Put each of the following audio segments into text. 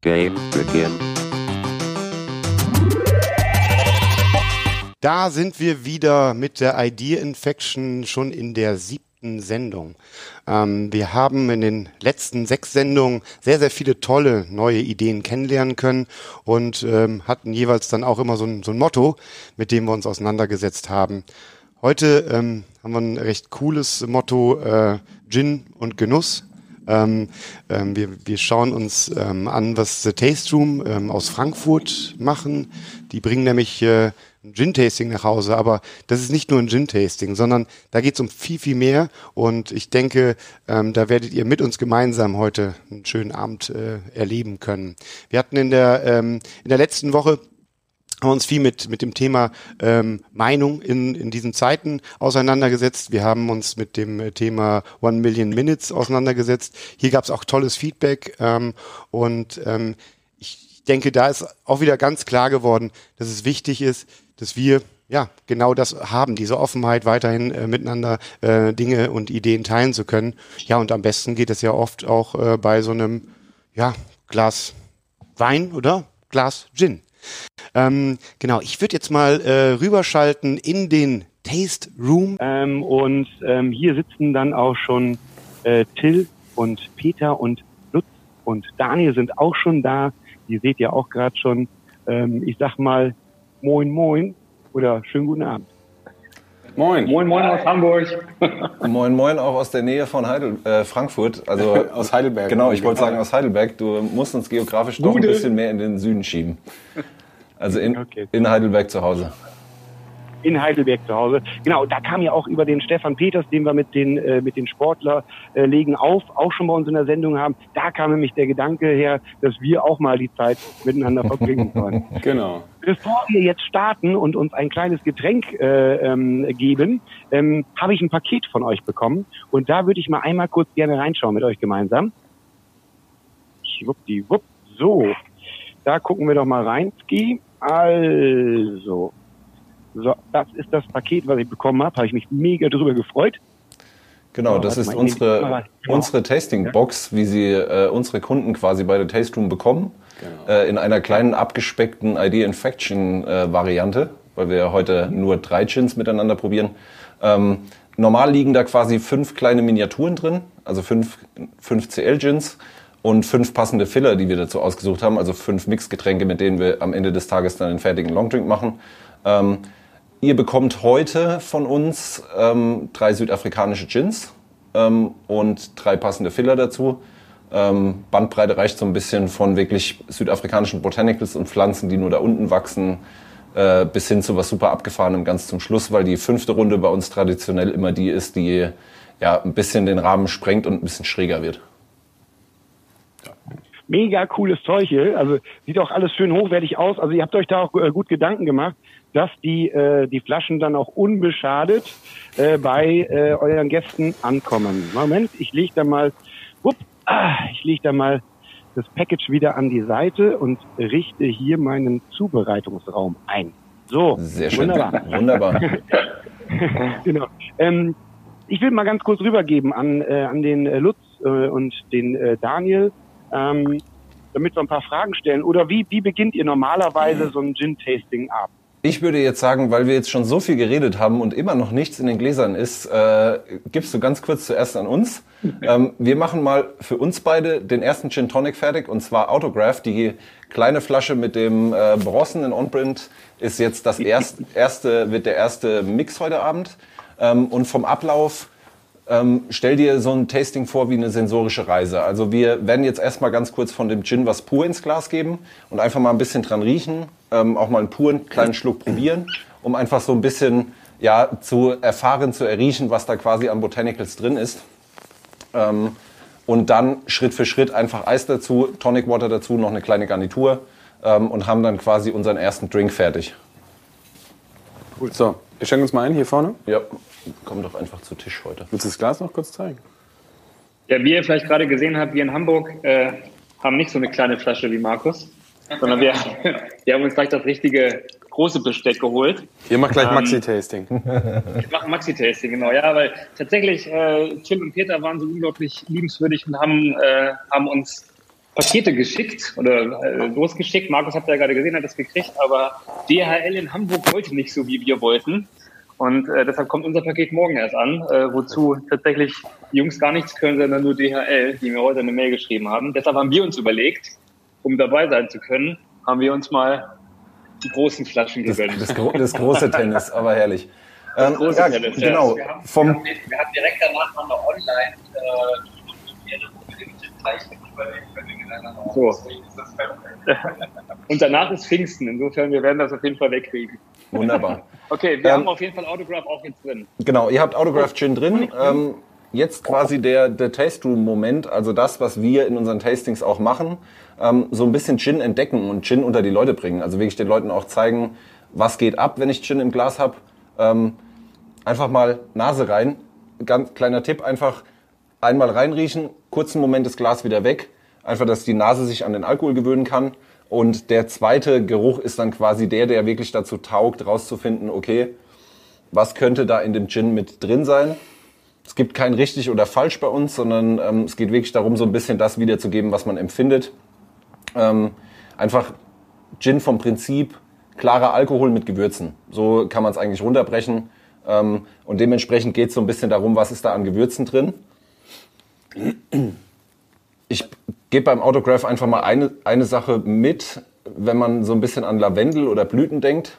Game begin. Da sind wir wieder mit der Idea Infection schon in der siebten Sendung. Ähm, wir haben in den letzten sechs Sendungen sehr, sehr viele tolle neue Ideen kennenlernen können und ähm, hatten jeweils dann auch immer so ein, so ein Motto, mit dem wir uns auseinandergesetzt haben. Heute ähm, haben wir ein recht cooles Motto, äh, Gin und Genuss. Ähm, ähm, wir, wir schauen uns ähm, an, was The Taste Room ähm, aus Frankfurt machen. Die bringen nämlich äh, ein Gin-Tasting nach Hause, aber das ist nicht nur ein Gin-Tasting, sondern da geht es um viel, viel mehr und ich denke, ähm, da werdet ihr mit uns gemeinsam heute einen schönen Abend äh, erleben können. Wir hatten in der, ähm, in der letzten Woche haben uns viel mit, mit dem Thema ähm, Meinung in, in diesen Zeiten auseinandergesetzt. Wir haben uns mit dem Thema One Million Minutes auseinandergesetzt. Hier gab es auch tolles Feedback ähm, und ähm, ich denke, da ist auch wieder ganz klar geworden, dass es wichtig ist, dass wir ja genau das haben, diese Offenheit weiterhin äh, miteinander äh, Dinge und Ideen teilen zu können. Ja, und am besten geht es ja oft auch äh, bei so einem ja, Glas Wein oder Glas Gin. Ähm, genau, ich würde jetzt mal äh, rüberschalten in den Taste Room. Ähm, und ähm, hier sitzen dann auch schon äh, Till und Peter und Lutz und Daniel sind auch schon da. Die seht ihr auch gerade schon. Ähm, ich sag mal Moin Moin oder schönen guten Abend. Moin. Moin, moin aus Hamburg. Moin, moin auch aus der Nähe von Heidel, äh, Frankfurt. Also aus Heidelberg. Genau, ich wollte sagen aus Heidelberg. Du musst uns geografisch doch ein Gute. bisschen mehr in den Süden schieben. Also in, Okay. in Heidelberg zu Hause. In Heidelberg zu Hause. Genau, da kam ja auch über den Stefan Peters, den wir mit den äh, mit den Sportler äh, legen auf, auch schon bei uns in der Sendung haben. Da kam nämlich der Gedanke her, dass wir auch mal die Zeit miteinander verbringen sollen. Genau. Bevor wir jetzt starten und uns ein kleines Getränk äh, ähm, geben, ähm, habe ich ein Paket von euch bekommen und da würde ich mal einmal kurz gerne reinschauen mit euch gemeinsam. Schwuppdiwupp. So, da gucken wir doch mal rein, Ski. Also, so, das ist das Paket, was ich bekommen habe. Habe ich mich mega drüber gefreut. Genau, das ist unsere, Kamera. Genau. unsere Tasting-Box, wie sie äh, unsere Kunden quasi bei der Taste Room bekommen. Äh, in einer kleinen abgespeckten Idea Infection-Variante, weil wir ja heute nur drei Gins miteinander probieren. Ähm, normal liegen da quasi fünf kleine Miniaturen drin, also fünf, fünf CL-Gins und fünf passende Filler, die wir dazu ausgesucht haben, also fünf Mixgetränke, mit denen wir am Ende des Tages dann den fertigen Longdrink machen. Ähm, Ihr bekommt heute von uns ähm, drei südafrikanische Gins ähm, und drei passende Filler dazu. Ähm, Bandbreite reicht so ein bisschen von wirklich südafrikanischen Botanicals und Pflanzen, die nur da unten wachsen, äh, bis hin zu was super abgefahrenem ganz zum Schluss, weil die fünfte Runde bei uns traditionell immer die ist, die ja ein bisschen den Rahmen sprengt und ein bisschen schräger wird. Mega cooles Zeug hier. Also sieht auch alles schön hochwertig aus. Also ihr habt euch da auch äh, gut Gedanken gemacht, dass die, äh, die Flaschen dann auch unbeschadet äh, bei äh, euren Gästen ankommen. Moment, ich lege da mal, wupp, ah, ich lege da mal das Package wieder an die Seite und richte hier meinen Zubereitungsraum ein. So, Sehr schön. wunderbar. Wunderbar. genau. Ähm, ich will mal ganz kurz rübergeben an, äh, an den äh, Lutz äh, und den äh, Daniel, ähm, damit wir ein paar Fragen stellen. Oder wie, wie beginnt ihr normalerweise so ein Gin-Tasting ab? Ich würde jetzt sagen, weil wir jetzt schon so viel geredet haben und immer noch nichts in den Gläsern ist, äh, gibst du ganz kurz zuerst an uns. Ähm, wir machen mal für uns beide den ersten Gin Tonic fertig und zwar Autograph. Die kleine Flasche mit dem äh, bronzenen On-Print ist jetzt das erste, erste, wird der erste Mix heute Abend. Ähm, und vom Ablauf ähm, stell dir so ein Tasting vor wie eine sensorische Reise. Also wir werden jetzt erstmal ganz kurz von dem Gin was pur ins Glas geben und einfach mal ein bisschen dran riechen, ähm, auch mal einen puren kleinen Schluck probieren, um einfach so ein bisschen ja, zu erfahren, zu erriechen, was da quasi an Botanicals drin ist. Ähm, und dann Schritt für Schritt einfach Eis dazu, Tonic Water dazu, noch eine kleine Garnitur ähm, und haben dann quasi unseren ersten Drink fertig. Cool. So, wir schenken uns mal ein hier vorne. Ja, komm doch einfach zu Tisch heute. Willst du das Glas noch kurz zeigen? Ja, wie ihr vielleicht gerade gesehen habt, wir in Hamburg äh, haben nicht so eine kleine Flasche wie Markus, sondern wir, wir haben uns gleich das richtige große Besteck geholt. Ihr macht gleich Ähm, Maxi-Tasting. Wir machen Maxi-Tasting, genau, ja, weil tatsächlich äh, Tim und Peter waren so unglaublich liebenswürdig und haben, äh, haben uns Pakete geschickt oder äh, losgeschickt. Markus hat ja gerade gesehen, hat das gekriegt, aber DHL in Hamburg wollte nicht so, wie wir wollten. Und äh, deshalb kommt unser Paket morgen erst an, äh, wozu tatsächlich die Jungs gar nichts können, sondern nur DHL, die mir heute eine Mail geschrieben haben. Deshalb haben wir uns überlegt, um dabei sein zu können, haben wir uns mal die großen Flaschen Das, gegönnt. das, gro- das große Tennis, aber herrlich. Ähm, große ja, Tennis, genau. Wir haben, wir, haben, wir haben direkt danach noch eine online äh, Zeichen überlegt, wenn wir gedacht haben, So. Und danach ist Pfingsten. Insofern, wir werden das auf jeden Fall wegkriegen. wunderbar. Okay, wir Ähm, haben auf jeden Fall Autograph auch jetzt drin. Genau, ihr habt Autograph Gin drin. Ähm, jetzt quasi der, der Taste Room Moment, also das, was wir in unseren Tastings auch machen, ähm, so ein bisschen Gin entdecken und Gin unter die Leute bringen. Also wirklich den Leuten auch zeigen, was geht ab, wenn ich Gin im Glas habe. Ähm, einfach mal Nase rein. Ganz kleiner Tipp, einfach einmal reinriechen, kurzen Moment das Glas wieder weg. Einfach, dass die Nase sich an den Alkohol gewöhnen kann. Und der zweite Geruch ist dann quasi der, der wirklich dazu taugt, rauszufinden, okay, was könnte da in dem Gin mit drin sein. Es gibt kein richtig oder falsch bei uns, sondern ähm, es geht wirklich darum, so ein bisschen das wiederzugeben, was man empfindet. Ähm, einfach Gin vom Prinzip klarer Alkohol mit Gewürzen. So kann man es eigentlich runterbrechen. Ähm, und dementsprechend geht es so ein bisschen darum, was ist da an Gewürzen drin. Ich gebe beim Autograph einfach mal eine, eine Sache mit, wenn man so ein bisschen an Lavendel oder Blüten denkt.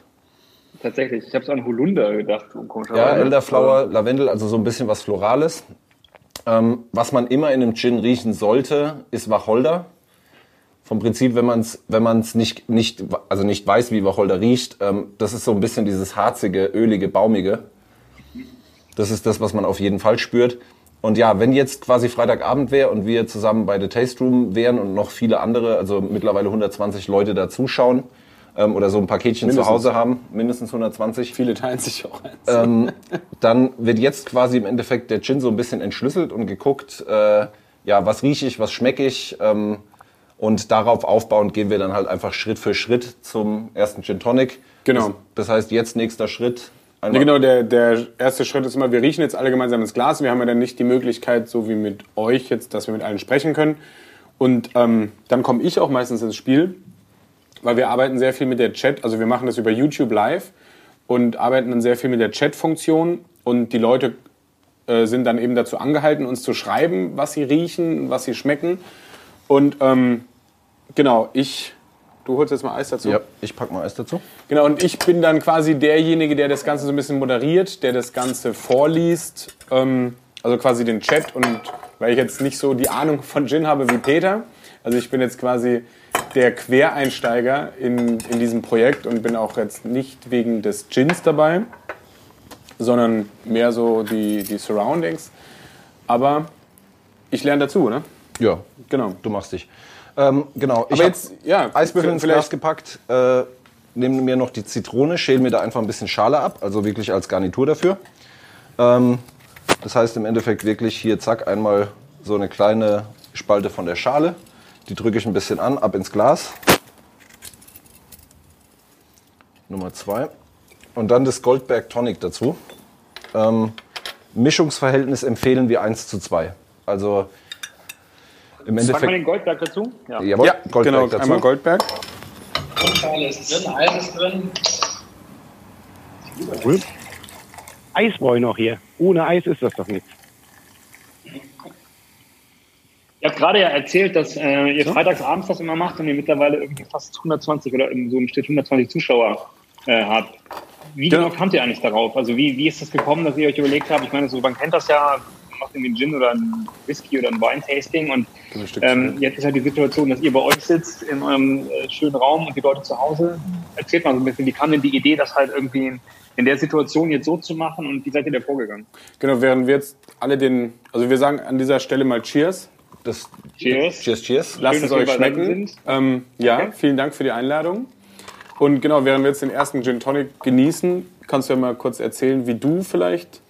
Tatsächlich. Ich habe es an Holunder gedacht, Ja. Elderflower, Lavendel, also so ein bisschen was Florales. Ähm, was man immer in einem Gin riechen sollte, ist Wacholder. Vom Prinzip, wenn man es wenn man's nicht, nicht, also nicht weiß, wie Wacholder riecht, ähm, das ist so ein bisschen dieses harzige, ölige, baumige. Das ist das, was man auf jeden Fall spürt. Und ja, wenn jetzt quasi Freitagabend wäre und wir zusammen bei The Taste Room wären und noch viele andere, also mittlerweile 120 Leute da zuschauen ähm, oder so ein Paketchen Mindestens. zu Hause haben, mindestens 120, Viele teilen sich auch eins. ähm, dann wird jetzt quasi im Endeffekt der Gin so ein bisschen entschlüsselt und geguckt, äh, ja, was rieche ich, was schmecke ich. Ähm, und darauf aufbauend gehen wir dann halt einfach Schritt für Schritt zum ersten Gin Tonic. Genau. Das, das heißt, jetzt nächster Schritt. Ja, genau, der, der erste Schritt ist immer, wir riechen jetzt alle gemeinsam ins Glas. Wir haben ja dann nicht die Möglichkeit, so wie mit euch jetzt, dass wir mit allen sprechen können. Und ähm, dann komme ich auch meistens ins Spiel, weil wir arbeiten sehr viel mit der Chat, also wir machen das über YouTube live und arbeiten dann sehr viel mit der Chat-Funktion und die Leute äh, sind dann eben dazu angehalten, uns zu schreiben, was sie riechen, was sie schmecken. Und ähm, genau, ich, du holst jetzt mal Eis dazu. Ja, ich pack mal Eis dazu. Genau, und ich bin dann quasi derjenige, der das Ganze so ein bisschen moderiert, der das Ganze vorliest, ähm, also quasi den Chat und weil ich jetzt nicht so die Ahnung von Gin habe wie Peter, also ich bin jetzt quasi der Quereinsteiger in, in diesem Projekt und bin auch jetzt nicht wegen des Gins dabei, sondern mehr so die, die Surroundings. Aber ich lerne dazu, ne? Ja, Genau. du machst dich. Ähm, genau, ich Aber hab jetzt, ja, Eiswürfel ins Glas gepackt, äh, nehme mir noch die Zitrone, schäle mir da einfach ein bisschen Schale ab, also wirklich als Garnitur dafür. Ähm, das heißt im Endeffekt wirklich hier, zack, einmal so eine kleine Spalte von der Schale. Die drücke ich ein bisschen an, ab ins Glas. Nummer zwei. Und dann das Goldberg Tonic dazu. Ähm, Mischungsverhältnis empfehlen wir 1 zu 2. Also im Packen wir Endeffekt. den Goldberg dazu? Ja. Jawohl, Ja, Goldberg genau, dazu. einmal Goldberg. Grundschale ist drin, Eis ist drin. Cool. Eis brauche ich noch hier. Ohne Eis ist das doch nichts. Ihr habt gerade ja erzählt, dass äh, ihr freitags abends das immer macht und ihr mittlerweile irgendwie fast 120 oder in so einem Schnitt 120 Zuschauer äh, habt. Wie Genau. kamt ihr eigentlich darauf? Also wie, wie ist das gekommen, dass ihr euch überlegt habt, ich meine, so man kennt das ja, macht irgendwie einen Gin oder einen Whisky oder ein Wine-Tasting und ähm, jetzt ist halt die Situation, dass ihr bei euch sitzt in eurem äh, schönen Raum und die Leute zu Hause. Erzählt mal so ein bisschen, wie kam denn die Idee, das halt irgendwie in, der Situation jetzt so zu machen und wie seid ihr da vorgegangen? Genau, während wir jetzt alle den, also wir sagen an dieser Stelle mal Cheers. Das, Cheers. cheers, cheers. Lasst Schön, es euch schmecken. Ähm, ja, Okay. vielen Dank für die Einladung. Und genau, während wir jetzt den ersten Gin Tonic genießen, kannst du ja mal kurz erzählen, wie du vielleicht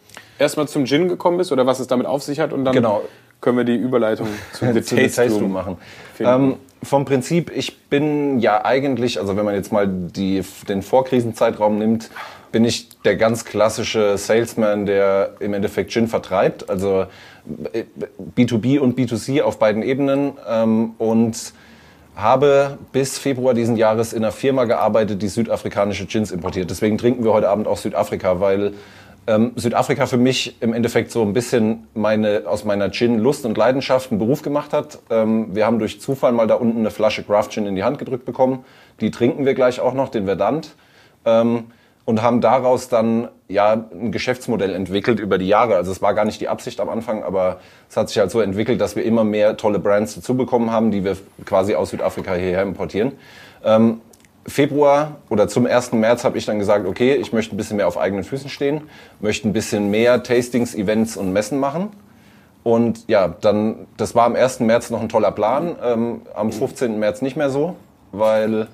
erstmal zum Gin gekommen bist oder was es damit auf sich hat und dann Genau. können wir die Überleitung zu The zu Taste, Taste Room machen. Ähm, vom Prinzip, ich bin ja eigentlich, also wenn man jetzt mal die, den Vorkrisenzeitraum nimmt, bin ich der ganz klassische Salesman, der im Endeffekt Gin vertreibt. Also B2B und B2C auf beiden Ebenen. Ähm, und habe bis Februar diesen Jahres in einer Firma gearbeitet, die südafrikanische Gins importiert. Deswegen trinken wir heute Abend auch Südafrika, weil ähm, Südafrika für mich im Endeffekt so ein bisschen meine, aus meiner Gin-Lust und Leidenschaft einen Beruf gemacht hat. Ähm, wir haben durch Zufall mal da unten eine Flasche Craft Gin in die Hand gedrückt bekommen. Die trinken wir gleich auch noch, den Verdant. Ähm, und haben daraus dann ja ein Geschäftsmodell entwickelt über die Jahre. Also es war gar nicht die Absicht am Anfang, aber es hat sich halt so entwickelt, dass wir immer mehr tolle Brands dazu bekommen haben, die wir quasi aus Südafrika hierher importieren. Ähm, Februar oder zum 1. März habe ich dann gesagt, okay, ich möchte ein bisschen mehr auf eigenen Füßen stehen, möchte ein bisschen mehr Tastings, Events und Messen machen. Und ja, dann, das war am 1. März noch ein toller Plan, ähm, am 15. März nicht mehr so, weil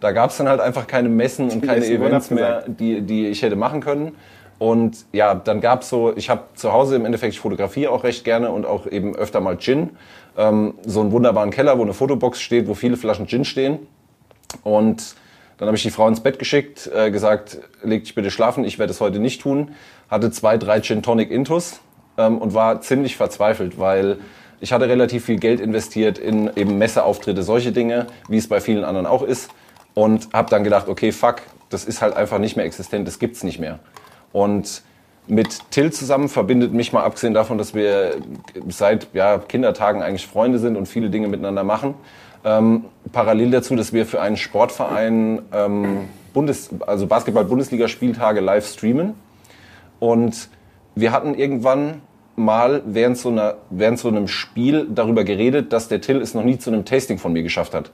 da gab es dann halt einfach keine Messen und keine Events mehr, die, die ich hätte machen können. Und ja, dann gab es so, ich habe zu Hause im Endeffekt, ich fotografiere auch recht gerne und auch eben öfter mal Gin. Ähm, so einen wunderbaren Keller, wo eine Fotobox steht, wo viele Flaschen Gin stehen. Und dann habe ich die Frau ins Bett geschickt, äh, gesagt, leg dich bitte schlafen, ich werde es heute nicht tun. Hatte zwei, drei Gin Tonic Intus ähm, und war ziemlich verzweifelt, weil ich hatte relativ viel Geld investiert in eben Messeauftritte, solche Dinge, wie es bei vielen anderen auch ist. Und habe dann gedacht, okay, fuck, das ist halt einfach nicht mehr existent, das gibt's nicht mehr. Und mit Till zusammen verbindet mich mal abgesehen davon, dass wir seit ja, Kindertagen eigentlich Freunde sind und viele Dinge miteinander machen, ähm, parallel dazu, dass wir für einen Sportverein ähm, Bundes, also Basketball-Bundesliga-Spieltage live streamen. Und wir hatten irgendwann mal während so, einer, während so einem Spiel darüber geredet, dass der Till es noch nie zu einem Tasting von mir geschafft hat.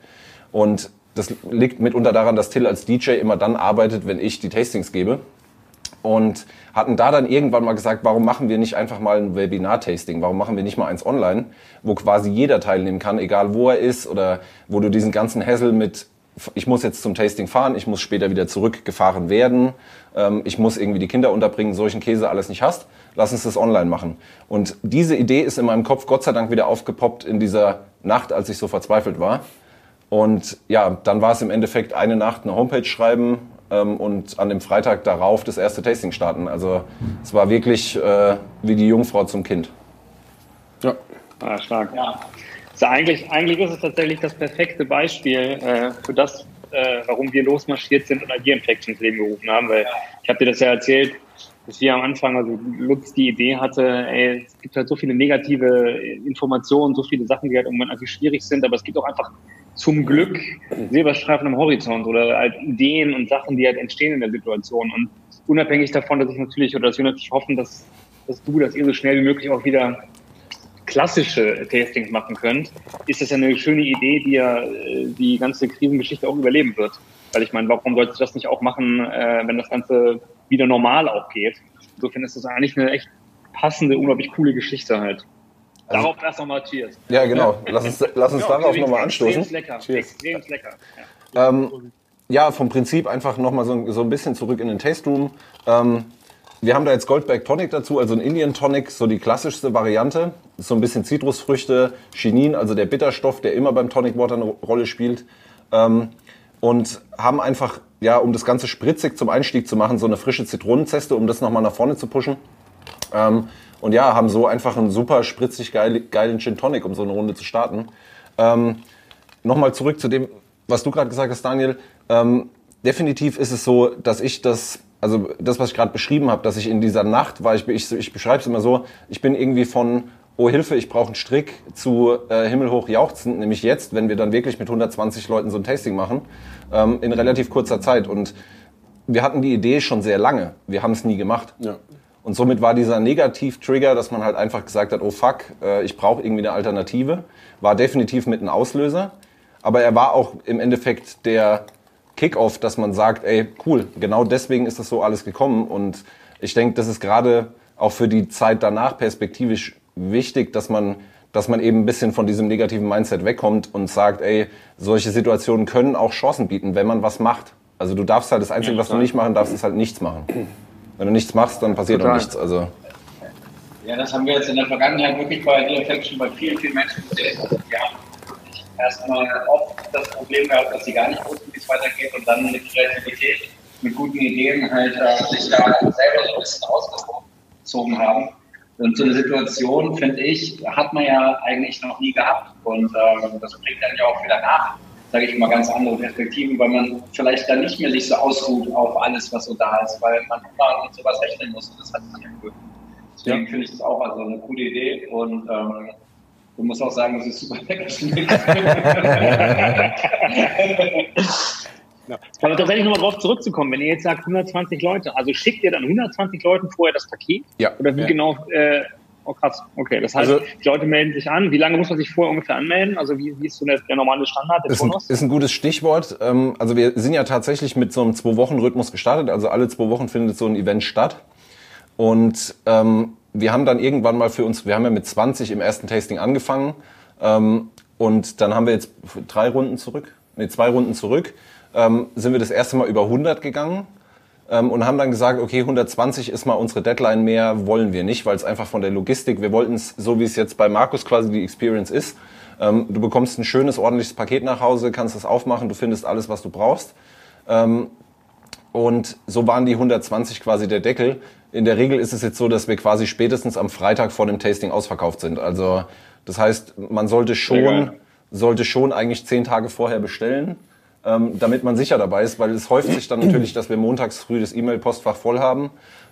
Und das liegt mitunter daran, dass Till als DJ immer dann arbeitet, wenn ich die Tastings gebe und hatten da dann irgendwann mal gesagt, warum machen wir nicht einfach mal ein Webinar-Tasting? Warum machen wir nicht mal eins online, wo quasi jeder teilnehmen kann, egal wo er ist oder wo du diesen ganzen Hassel mit ich muss jetzt zum Tasting fahren, ich muss später wieder zurückgefahren werden, ähm, ich muss irgendwie die Kinder unterbringen, solchen Käse alles nicht hast, lass uns das online machen. Und diese Idee ist in meinem Kopf Gott sei Dank wieder aufgepoppt in dieser Nacht, als ich so verzweifelt war. Und ja, dann war es im Endeffekt eine Nacht eine Homepage schreiben, ähm, und an dem Freitag darauf das erste Tasting starten. Also es war wirklich äh, wie die Jungfrau zum Kind. Ja, ah, stark. Ja. Also eigentlich, eigentlich ist es tatsächlich das perfekte Beispiel äh, für das, äh, warum wir losmarschiert sind und Agier-Infections Leben gerufen haben. Weil ich habe dir das ja erzählt, dass wir am Anfang, also Lutz die Idee hatte, ey, es gibt halt so viele negative Informationen, so viele Sachen, die halt irgendwann einfach schwierig sind, aber es gibt auch einfach zum Glück Silberstreifen am Horizont oder halt Ideen und Sachen, die halt entstehen in der Situation. Und unabhängig davon, dass ich natürlich oder dass wir natürlich hoffen, dass, dass du, dass ihr so schnell wie möglich auch wieder klassische Tastings machen könnt, ist das ja eine schöne Idee, die ja äh, die ganze Krisengeschichte auch überleben wird. Weil ich meine, warum solltest du das nicht auch machen, äh, wenn das Ganze wieder normal auch geht? Insofern ist das eigentlich eine echt passende, unglaublich coole Geschichte halt. Also, darauf erst nochmal Cheers. Ja, genau. Lass uns, lass uns ja, darauf nochmal anstoßen. Extrem lecker. Cheers. Extrem lecker. Ja. Ähm, ja, vom Prinzip einfach nochmal so, so ein bisschen zurück in den Taste Room. Ähm, wir haben da jetzt Goldberg Tonic dazu, also ein Indian Tonic, so die klassischste Variante. So ein bisschen Zitrusfrüchte, Chinin, also der Bitterstoff, der immer beim Tonic Water eine Rolle spielt. Ähm, und haben einfach, ja, um das Ganze spritzig zum Einstieg zu machen, so eine frische Zitronenzeste, um das nochmal nach vorne zu pushen. Ähm, und ja, haben so einfach einen super spritzig geil, geilen Gin Tonic, um so eine Runde zu starten. Ähm, Nochmal zurück zu dem, was du gerade gesagt hast, Daniel. Ähm, definitiv ist es so, dass ich das, also das, was ich gerade beschrieben habe, dass ich in dieser Nacht war, ich, ich, ich beschreibe es immer so, ich bin irgendwie von oh Hilfe, ich brauche einen Strick, zu äh, himmelhoch jauchzend, nämlich jetzt, wenn wir dann wirklich mit 120 Leuten so ein Tasting machen, ähm, in relativ kurzer Zeit. Und wir hatten die Idee schon sehr lange, wir haben es nie gemacht. Ja. Und somit war dieser Negativ-Trigger, dass man halt einfach gesagt hat, oh fuck, äh, ich brauche irgendwie eine Alternative, war definitiv mit einem Auslöser. Aber er war auch im Endeffekt der Kickoff, dass man sagt, ey, cool, genau deswegen ist das so alles gekommen. Und ich denke, das ist gerade auch für die Zeit danach perspektivisch wichtig, dass man, dass man eben ein bisschen von diesem negativen Mindset wegkommt und sagt, ey, solche Situationen können auch Chancen bieten, wenn man was macht. Also du darfst halt, das Einzige, was du nicht machen darfst, ist halt nichts machen. Wenn du nichts machst, dann passiert Total. auch nichts. Also. Ja, das haben wir jetzt in der Vergangenheit wirklich bei Reflection bei vielen, vielen Menschen gesehen. Die haben erstmal oft das Problem gehabt, dass sie gar nicht wussten, wie es weitergeht und dann mit Kreativität mit guten Ideen halt äh, sich da selber so ein bisschen ausgezogen haben. Und so eine Situation, finde ich, hat man ja eigentlich noch nie gehabt. Und ähm, das bringt dann ja auch wieder nach, sage ich mal, ganz andere Perspektiven, weil man vielleicht dann nicht mehr sich so ausruht auf alles, was so da ist, weil man immer mit sowas rechnen muss. Und das hat sich ja cool. Deswegen ja. finde ich das auch also eine coole Idee. Und ähm, Du musst auch sagen, das ist super weggeschnitten. Ja. Aber tatsächlich nochmal drauf zurückzukommen, wenn ihr jetzt sagt 120 Leute, also schickt ihr dann 120 Leuten vorher das Paket? Ja. Oder wie ja. genau, äh, oh krass, okay, das heißt, also, die Leute melden sich an, wie lange muss man sich vorher ungefähr anmelden? Also wie, wie ist so der, der normale Standard, der ist ein, ist ein gutes Stichwort. Ähm, also wir sind ja tatsächlich mit so einem Zwei-Wochen-Rhythmus gestartet, also alle zwei Wochen findet so ein Event statt. Und ähm, wir haben dann irgendwann mal für uns, wir haben ja mit 20 im ersten Tasting angefangen ähm, und dann haben wir jetzt drei Runden zurück, nee, zwei Runden zurück, ähm, sind wir das erste Mal über 100 gegangen ähm, und haben dann gesagt, okay, 120 ist mal unsere Deadline, mehr wollen wir nicht, weil es einfach von der Logistik, wir wollten es, so wie es jetzt bei Markus quasi die Experience ist, ähm, du bekommst ein schönes, ordentliches Paket nach Hause, kannst es aufmachen, du findest alles, was du brauchst. Ähm, und so waren die 120 quasi der Deckel. In der Regel ist es jetzt so, dass wir quasi spätestens am Freitag vor dem Tasting ausverkauft sind. Also das heißt, man sollte schon, sollte schon eigentlich zehn Tage vorher bestellen, ähm, damit man sicher dabei ist, weil es häuft sich dann natürlich, dass wir montags früh das E-Mail-Postfach voll haben.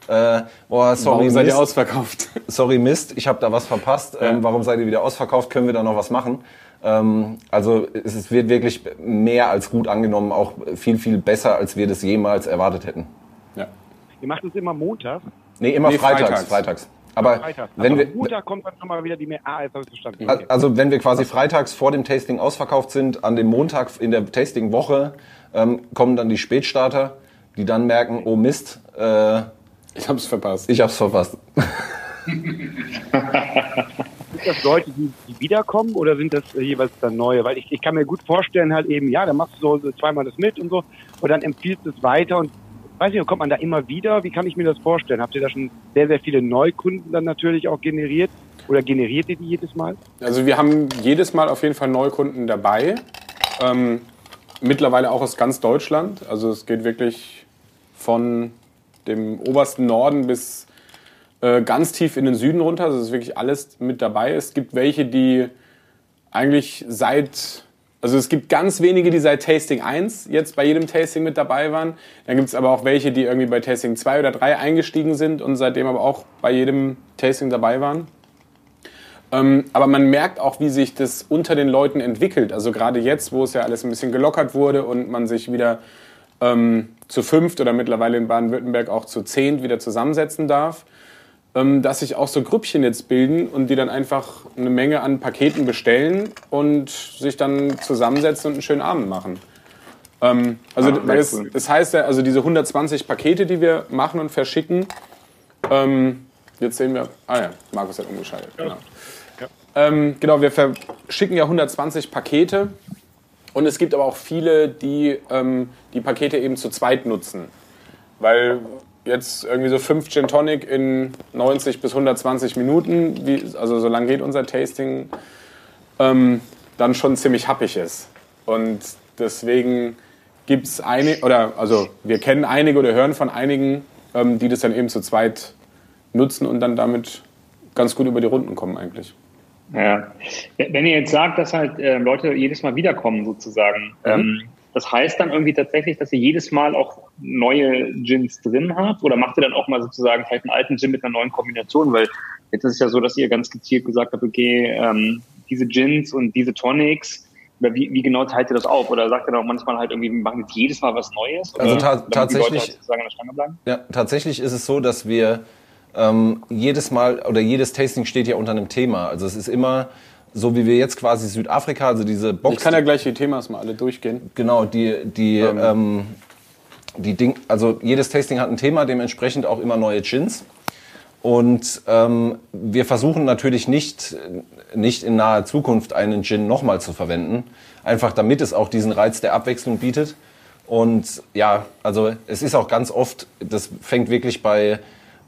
Äh, oh, sorry, warum seid ihr ausverkauft? Sorry, Mist, ich habe da was verpasst. Ähm, ja. warum seid ihr wieder ausverkauft? Können wir da noch was machen? Ähm, also es wird wirklich mehr als gut angenommen, auch viel, viel besser, als wir das jemals erwartet hätten. Ihr macht es immer montags? Nee, immer nee, freitags, freitags. freitags. Aber Freitag. wenn also wir Montag kommt dann nochmal wieder die mehr. Ah, jetzt habe ich verstanden. Okay. Also wenn wir quasi freitags vor dem Tasting ausverkauft sind, an dem Montag in der Tasting-Woche ähm, kommen dann die Spätstarter, die dann merken, oh Mist, äh, ich hab's verpasst. Ich hab's verpasst. sind das Leute, die, die wiederkommen oder sind das äh, jeweils dann neue? Weil ich, ich kann mir gut vorstellen, halt eben, ja, dann machst du so zweimal das mit und so und dann empfiehlst du es weiter und weiß nicht, kommt man da immer wieder? Wie kann ich mir das vorstellen? Habt ihr da schon sehr, sehr viele Neukunden dann natürlich auch generiert? Oder generiert ihr die jedes Mal? Also wir haben jedes Mal auf jeden Fall Neukunden dabei. Ähm, mittlerweile auch aus ganz Deutschland. Also es geht wirklich von dem obersten Norden bis äh, ganz tief in den Süden runter. Also es ist wirklich alles mit dabei. Es gibt welche, die eigentlich seit also es gibt ganz wenige, die seit Tasting 1 jetzt bei jedem Tasting mit dabei waren. Dann gibt es aber auch welche, die irgendwie bei Tasting 2 oder 3 eingestiegen sind und seitdem aber auch bei jedem Tasting dabei waren. Ähm, aber man merkt auch, wie sich das unter den Leuten entwickelt. Also gerade jetzt, wo es ja alles ein bisschen gelockert wurde und man sich wieder ähm, zu fünft oder mittlerweile in Baden-Württemberg auch zu zehnt wieder zusammensetzen darf dass sich auch so Grüppchen jetzt bilden und die dann einfach eine Menge an Paketen bestellen und sich dann zusammensetzen und einen schönen Abend machen. Ähm, also ah, weil es, das heißt ja, also diese 120 Pakete, die wir machen und verschicken, ähm, jetzt sehen wir, ah ja, Markus hat umgeschaltet, ja. genau. Ja. Ähm, genau, wir verschicken ja 120 Pakete und es gibt aber auch viele, die ähm, die Pakete eben zu zweit nutzen. Weil jetzt irgendwie so fünf Gin Tonic in 90 bis 120 Minuten, wie, also so lang geht unser Tasting, ähm, dann schon ziemlich happig ist. Und deswegen gibt es eine, oder also wir kennen einige oder hören von einigen, ähm, die das dann eben zu zweit nutzen und dann damit ganz gut über die Runden kommen eigentlich. Ja. Wenn ihr jetzt sagt, dass halt äh, Leute jedes Mal wiederkommen sozusagen, mhm. ähm, das heißt dann irgendwie tatsächlich, dass ihr jedes Mal auch neue Gins drin habt? Oder macht ihr dann auch mal sozusagen vielleicht einen alten Gin mit einer neuen Kombination? Weil jetzt ist es ja so, dass ihr ganz gezielt gesagt habt, okay, ähm, diese Gins und diese Tonics, oder wie, wie genau teilt ihr das auf? Oder sagt ihr dann auch manchmal halt irgendwie, wir machen jetzt jedes Mal was Neues? Also ta tatsächlich, halt ja, tatsächlich ist es so, dass wir ähm, jedes Mal oder jedes Tasting steht ja unter einem Thema. Also es ist immer so wie wir jetzt quasi Südafrika, also diese Box. Ich kann ja gleich die Themas mal alle durchgehen. Genau, die, die, ähm. Ähm, die Ding, also jedes Tasting hat ein Thema, dementsprechend auch immer neue Gins. Und ähm, wir versuchen natürlich nicht, nicht in naher Zukunft einen Gin nochmal zu verwenden, einfach damit es auch diesen Reiz der Abwechslung bietet. Und ja, also es ist auch ganz oft, das fängt wirklich bei,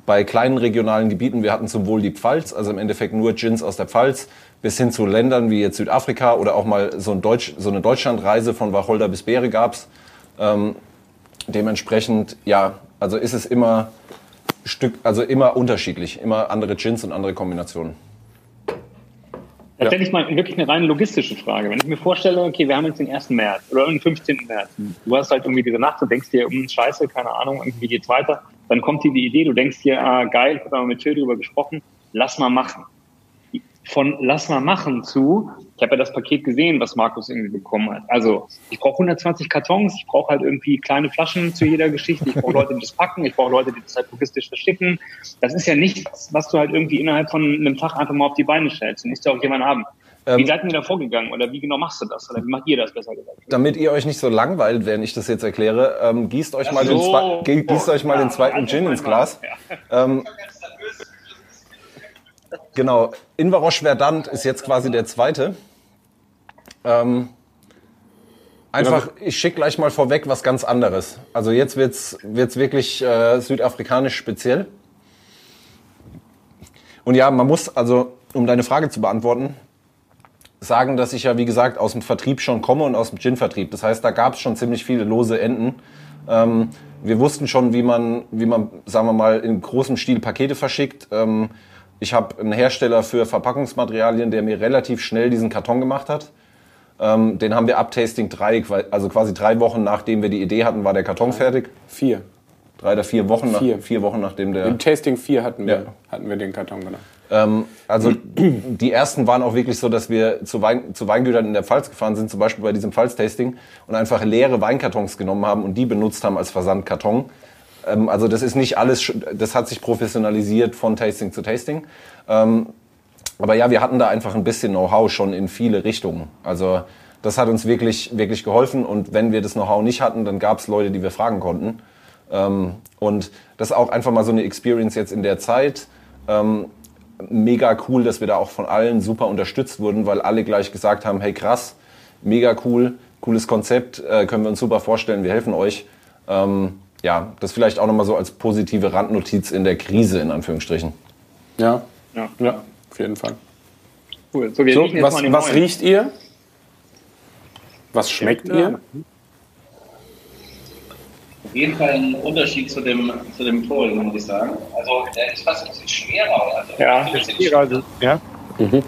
bei kleinen regionalen Gebieten, wir hatten sowohl die Pfalz, also im Endeffekt nur Gins aus der Pfalz, bis hin zu Ländern wie jetzt Südafrika oder auch mal so, ein Deutsch, so eine Deutschlandreise von Wacholder bis Beere gab's. Ähm, dementsprechend, ja, also ist es immer Stück, also immer unterschiedlich, immer andere Gins und andere Kombinationen. Tatsächlich mal wirklich eine rein logistische Frage. Wenn ich mir vorstelle, okay, wir haben jetzt den 1. März oder den 15. März. Du hast halt irgendwie diese Nacht und denkst dir, um Scheiße, keine Ahnung, irgendwie geht's weiter. Dann kommt dir die Idee, du denkst dir, ah, geil, ich habe mal mit Till drüber gesprochen, lass mal machen von lass mal machen zu, ich habe ja das Paket gesehen, was Markus irgendwie bekommen hat. Also ich brauche 120 Kartons, ich brauche halt irgendwie kleine Flaschen zu jeder Geschichte, ich brauche Leute, die das packen, ich brauche Leute, die das halt logistisch verschicken. Das ist ja nichts, was du halt irgendwie innerhalb von einem Tag einfach mal auf die Beine stellst. Du musst ja auch jemanden haben. Ähm, wie seid ihr da vorgegangen oder wie genau machst du das? Oder wie macht ihr das besser gesagt? Damit ihr euch nicht so langweilt, wenn ich das jetzt erkläre, ähm, gießt euch mal, so, den, gießt euch mal ja, den zweiten Gin ins Glas. Ja. Ähm, Genau, Invarosch Verdant ist jetzt quasi der zweite. Ähm, einfach, ich schicke gleich mal vorweg was ganz anderes. Also jetzt wird's wird's wirklich äh, südafrikanisch speziell. Und ja, man muss also, um deine Frage zu beantworten, sagen, dass ich ja, wie gesagt, aus dem Vertrieb schon komme und aus dem Gin-Vertrieb. Das heißt, da gab es schon ziemlich viele lose Enden. Ähm, wir wussten schon, wie man, wie man, sagen wir mal, in großem Stil Pakete verschickt. Ähm, ich habe einen Hersteller für Verpackungsmaterialien, der mir relativ schnell diesen Karton gemacht hat. Ähm, den haben wir ab Tasting 3, also quasi drei Wochen nachdem wir die Idee hatten, war der Karton fertig. Vier. Drei oder vier Wochen, vier, nach, vier Wochen nachdem der. Im Tasting 4 hatten wir, ja. hatten wir den Karton, genau. Ähm, also die ersten waren auch wirklich so, dass wir zu, Wein, zu Weingütern in der Pfalz gefahren sind, zum Beispiel bei diesem Pfalz-Tasting, und einfach leere Weinkartons genommen haben und die benutzt haben als Versandkarton. Ähm, also das ist nicht alles, das hat sich professionalisiert von Tasting zu Tasting. Ähm, aber ja, wir hatten da einfach ein bisschen Know-how schon in viele Richtungen. Also das hat uns wirklich, wirklich geholfen. Und wenn wir das Know-how nicht hatten, dann gab es Leute, die wir fragen konnten. Ähm, und das ist auch einfach mal so eine Experience jetzt in der Zeit. Ähm, mega cool, dass wir da auch von allen super unterstützt wurden, weil alle gleich gesagt haben, hey krass, mega cool, cooles Konzept, äh, können wir uns super vorstellen, wir helfen euch. Ähm, ja, das vielleicht auch nochmal so als positive Randnotiz in der Krise, in Anführungsstrichen. Ja, ja, ja auf jeden Fall. Cool. So, so was, was riecht ihr? Was schmeckt ja. ihr? Auf jeden Fall ein Unterschied zu dem, zu dem Pol, muss ich sagen. Also der ist fast ein bisschen schwerer. Also ja, ein bisschen schwerer. Also, ja. Mhm.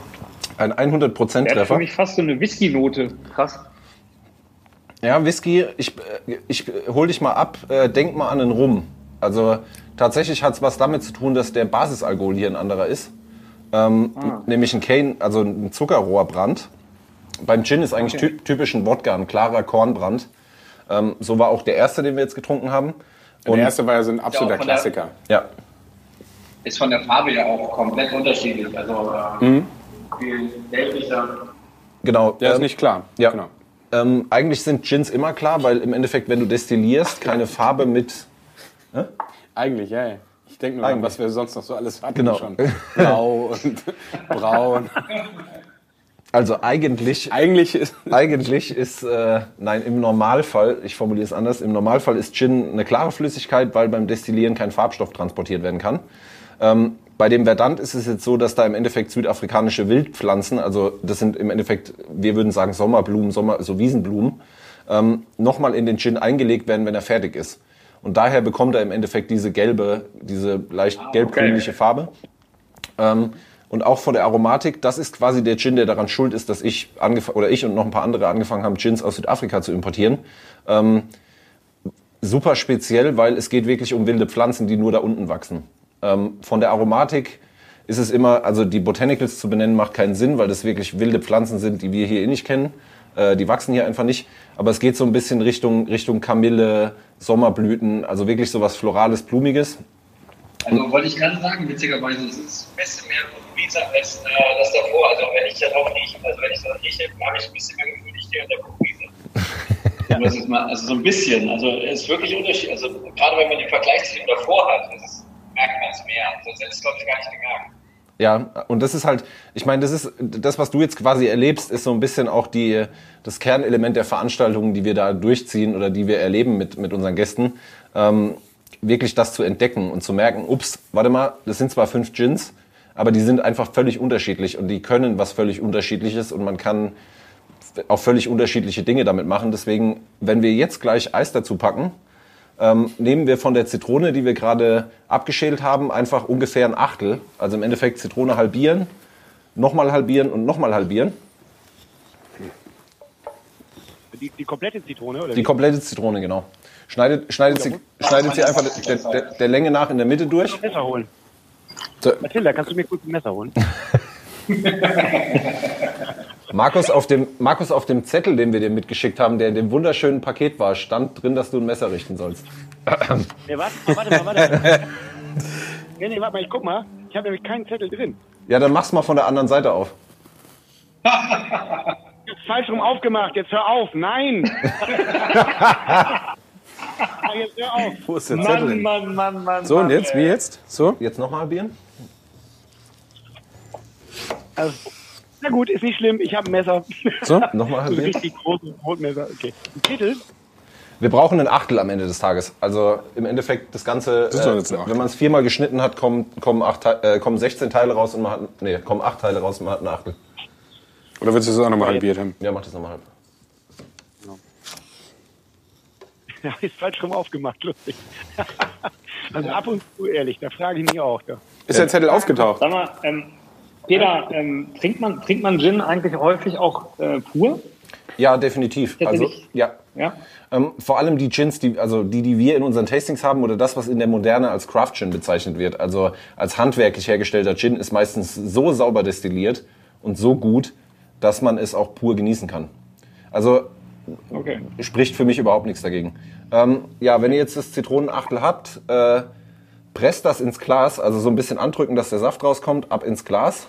Ein 100% Treffer. Der hat für mich fast so eine Whisky-Note. Krass. Ja, Whisky, ich, ich hol dich mal ab, äh, denk mal an den Rum. Also tatsächlich hat es was damit zu tun, dass der Basisalkohol hier ein anderer ist. Ähm, ah. Nämlich ein Cane, also ein Zuckerrohrbrand. Beim Gin ist eigentlich okay. typisch ein Wodka, ein klarer Kornbrand. Ähm, so war auch der erste, den wir jetzt getrunken haben. Und der erste war ja so ein absoluter Klassiker. ja. Ist von der Farbe ja auch komplett unterschiedlich. Also äh, mhm. viel gelblicher. Genau. Der ähm, ist nicht klar. Ja. Genau. Ähm, eigentlich sind Gins immer klar, weil im Endeffekt, wenn du destillierst, keine Farbe mit. Hä? Eigentlich, ja. Ich denke nur an, was wir sonst noch so alles hatten genau. schon. Blau und braun. Also eigentlich, eigentlich ist, eigentlich ist äh, nein, im Normalfall, ich formuliere es anders, im Normalfall ist Gin eine klare Flüssigkeit, weil beim Destillieren kein Farbstoff transportiert werden kann. Ähm, bei dem Verdant ist es jetzt so, dass da im Endeffekt südafrikanische Wildpflanzen, also das sind im Endeffekt, wir würden sagen Sommerblumen, Sommer, so also Wiesenblumen, ähm, nochmal in den Gin eingelegt werden, wenn er fertig ist. Und daher bekommt er im Endeffekt diese gelbe, diese leicht ah, gelb-grünliche okay. Farbe. Ähm, und auch von der Aromatik, das ist quasi der Gin, der daran schuld ist, dass ich oder ich und noch ein paar andere angefangen haben, Gins aus Südafrika zu importieren. Ähm, super speziell, weil es geht wirklich um wilde Pflanzen, die nur da unten wachsen. Ähm, von der Aromatik ist es immer, also die Botanicals zu benennen macht keinen Sinn, weil das wirklich wilde Pflanzen sind, die wir hier eh nicht kennen. Äh, die wachsen hier einfach nicht. Aber es geht so ein bisschen Richtung, Richtung Kamille, Sommerblüten, also wirklich so was Florales, Blumiges. Also wollte ich gerade sagen, witzigerweise, es ist ein bisschen mehr Blumiger als äh, das davor. Also wenn ich darauf rieche, also wenn ich das rieche, habe ich ein bisschen mehr Gefühl, ich stehe an der Blumiese. ja. mal, also so ein bisschen, also es ist wirklich unterschiedlich. Also gerade wenn man den Vergleich zu dem davor hat, ist es merkt man es mehr. Sonst hätte es, glaube ich, gar nicht gemerkt. Ja, und das ist halt, ich meine, das ist das, was du jetzt quasi erlebst, ist so ein bisschen auch die, das Kernelement der Veranstaltungen, die wir da durchziehen oder die wir erleben mit, mit unseren Gästen. Ähm, wirklich das zu entdecken und zu merken, ups, warte mal, das sind zwar fünf Gins, aber die sind einfach völlig unterschiedlich und die können was völlig unterschiedliches und man kann auch völlig unterschiedliche Dinge damit machen. Deswegen, wenn wir jetzt gleich Eis dazu packen, ähm, nehmen wir von der Zitrone, die wir gerade abgeschält haben, einfach ungefähr ein Achtel. Also im Endeffekt Zitrone halbieren, nochmal halbieren und nochmal halbieren. Die, die komplette Zitrone, oder? Die wie? komplette Zitrone, genau. Schneidet, schneidet, sie, schneidet sie einfach der, der, der Länge nach in der Mitte durch. Messer holen. So, Mathilda, kannst du mir kurz ein Messer holen? Markus, auf dem, Markus, auf dem Zettel, den wir dir mitgeschickt haben, der in dem wunderschönen Paket war, stand drin, dass du ein Messer richten sollst. Nee, warte mal, warte mal, warte. nee, nee, warte mal, ich guck mal. Ich habe nämlich keinen Zettel drin. Ja, dann mach's mal von der anderen Seite auf. Jetzt falsch rum aufgemacht, jetzt hör auf. Nein! Ah, jetzt hör auf. Wo ist der Zettel? Mann, Mann, Mann, Mann. So, und Mann, jetzt? Wie jetzt? So? Jetzt nochmal halbieren. Also, na gut, ist nicht schlimm, ich habe ein Messer. So? Nochmal So ein halbieren. richtig großes Brotmesser. Okay. Ein Titel? Wir brauchen ein Achtel am Ende des Tages. Also im Endeffekt das Ganze, ist doch äh, ein wenn man es viermal geschnitten hat, kommen, kommen, acht, äh, kommen 16 Teile raus und man hat, nee, kommen acht Teile raus und man hat ein Achtel. Oder willst du es auch nochmal halbiert haben? Ja, mach das nochmal halb. Ja, ist falsch rum aufgemacht, lustig. Also ab und zu ehrlich, da frage ich mich auch. Ja. Ist der Zettel aufgetaucht? Sag mal, ähm, Peter, ähm, trinkt, man, trinkt man Gin eigentlich häufig auch äh, pur? Ja, definitiv. Also, ja. Ja. Ähm, vor allem die Gins, die, also die, die wir in unseren Tastings haben oder das, was in der Moderne als Craft Gin bezeichnet wird, also als handwerklich hergestellter Gin, ist meistens so sauber destilliert und so gut, dass man es auch pur genießen kann. Also Okay. spricht für mich überhaupt nichts dagegen. Ähm, ja, wenn ihr jetzt das Zitronenachtel habt, äh, presst das ins Glas, also so ein bisschen andrücken, dass der Saft rauskommt, ab ins Glas.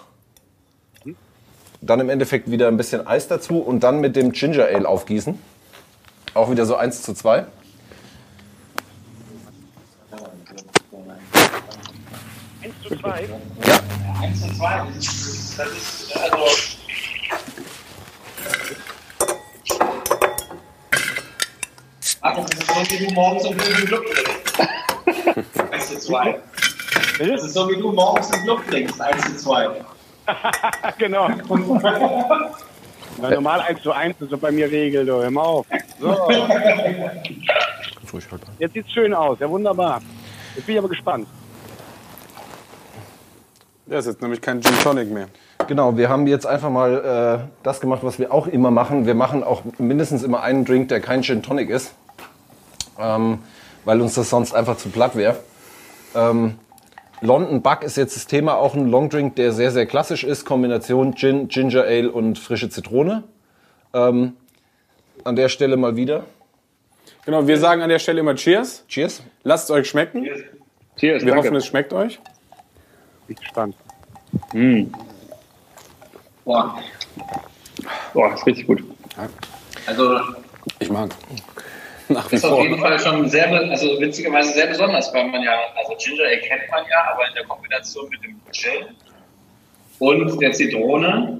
Dann im Endeffekt wieder ein bisschen Eis dazu und dann mit dem Ginger Ale aufgießen. Auch wieder so 1 zu 2. Eins zu zwei. Eins und zwei, das ist, das ist also. Ach, das ist so wie du morgens um fünf Club trinkst. Eins zu zwei. Das ist so wie du morgens im Club trinkst. Eins zu zwei. genau. Na, normal 1 zu 1 ist so bei mir Regel, du. hör mal auf. So, jetzt sieht's schön aus, ja wunderbar. Jetzt bin ich aber gespannt. Das ist jetzt nämlich kein Gin Tonic mehr. Genau, wir haben jetzt einfach mal äh, das gemacht, was wir auch immer machen. Wir machen auch mindestens immer einen Drink, der kein Gin Tonic ist, ähm, weil uns das sonst einfach zu platt wäre. Ähm, London Buck ist jetzt das Thema, auch ein Long Drink, der sehr, sehr klassisch ist. Kombination Gin, Ginger Ale und frische Zitrone. Ähm, an der Stelle mal wieder. Genau, wir sagen an der Stelle immer Cheers. Cheers. Lasst es euch schmecken. Cheers, Wir danke. hoffen, es schmeckt euch. Bin ich gespannt. Boah. Boah, ist richtig gut. Also, Ich mag Nach wie ist auf vor. jeden Fall schon sehr, also witzigerweise sehr besonders, weil man ja, also Ginger Ale kennt man ja, aber in der Kombination mit dem Gin und der Zitrone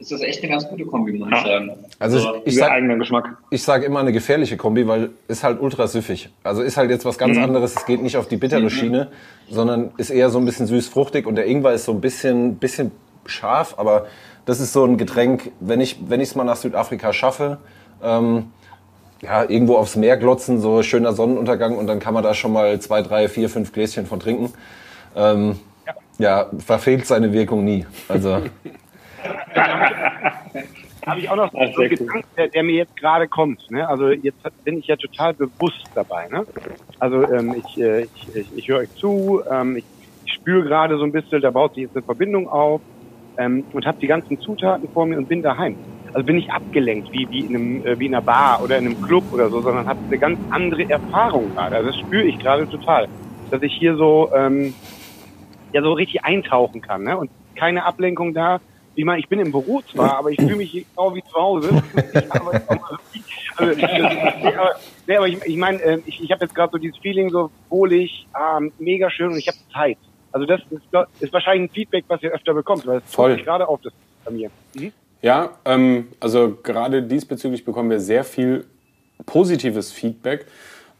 ist das echt eine ganz gute Kombi, muss ich Ja. sagen. Also So, ich sag, Geschmack. ich sage immer eine gefährliche Kombi, weil ist halt ultra süffig. Also ist halt jetzt was ganz anderes. Es geht nicht auf die bittere Schiene, sondern ist eher so ein bisschen süß-fruchtig und der Ingwer ist so ein bisschen, bisschen scharf. Aber das ist so ein Getränk, wenn ich wenn ich es mal nach Südafrika schaffe, ähm, ja irgendwo aufs Meer glotzen, so schöner Sonnenuntergang und dann kann man da schon mal zwei, drei, vier, fünf Gläschen von trinken. Ähm, ja, verfehlt seine Wirkung nie. Also Habe ich auch noch so einen Gedanken, der, der mir jetzt gerade kommt. Ne? Also jetzt bin ich ja total bewusst dabei. Ne? Also ähm, ich, äh, ich, ich, ich höre euch zu, ähm, ich, ich spüre gerade so ein bisschen, da baut sich jetzt eine Verbindung auf ähm, und habe die ganzen Zutaten vor mir und bin daheim. Also bin ich abgelenkt, wie, wie, in einem, äh, wie in einer Bar oder in einem Club oder so, sondern habe eine ganz andere Erfahrung gerade. Also das spüre ich gerade total. Dass ich hier so, ähm, ja, so richtig eintauchen kann. Ne? Und keine Ablenkung da. Ich meine, ich bin im Büro zwar, aber ich fühle mich genau wie zu Hause. Ich arbeite auch also, aber, nee, aber ich, ich meine, äh, ich, ich habe jetzt gerade so dieses Feeling, so wohlig, ähm, mega schön und ich habe Zeit. Also das ist, ist wahrscheinlich ein Feedback, was ihr öfter bekommt, weil es mich gerade auf das bei mir. Mhm. Ja, ähm, also gerade diesbezüglich bekommen wir sehr viel positives Feedback,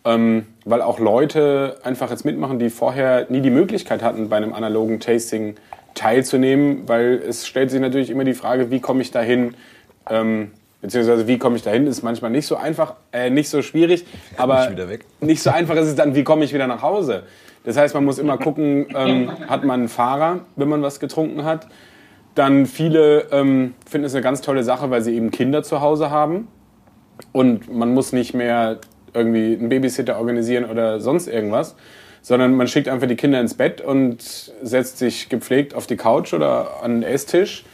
ähm, weil auch Leute einfach jetzt mitmachen, die vorher nie die Möglichkeit hatten, bei einem analogen Tasting teilzunehmen, weil es stellt sich natürlich immer die Frage, wie komme ich dahin, ähm, Beziehungsweise wie komme ich dahin, ist manchmal nicht so einfach, äh, nicht so schwierig, aber Nicht so einfach ist es dann, wie komme ich wieder nach Hause. Das heißt, man muss immer gucken, ähm, hat man einen Fahrer, wenn man was getrunken hat. Dann viele ähm, finden es eine ganz tolle Sache, weil sie eben Kinder zu Hause haben und man muss nicht mehr irgendwie einen Babysitter organisieren oder sonst irgendwas, sondern man schickt einfach die Kinder ins Bett und setzt sich gepflegt auf die Couch oder an den Esstisch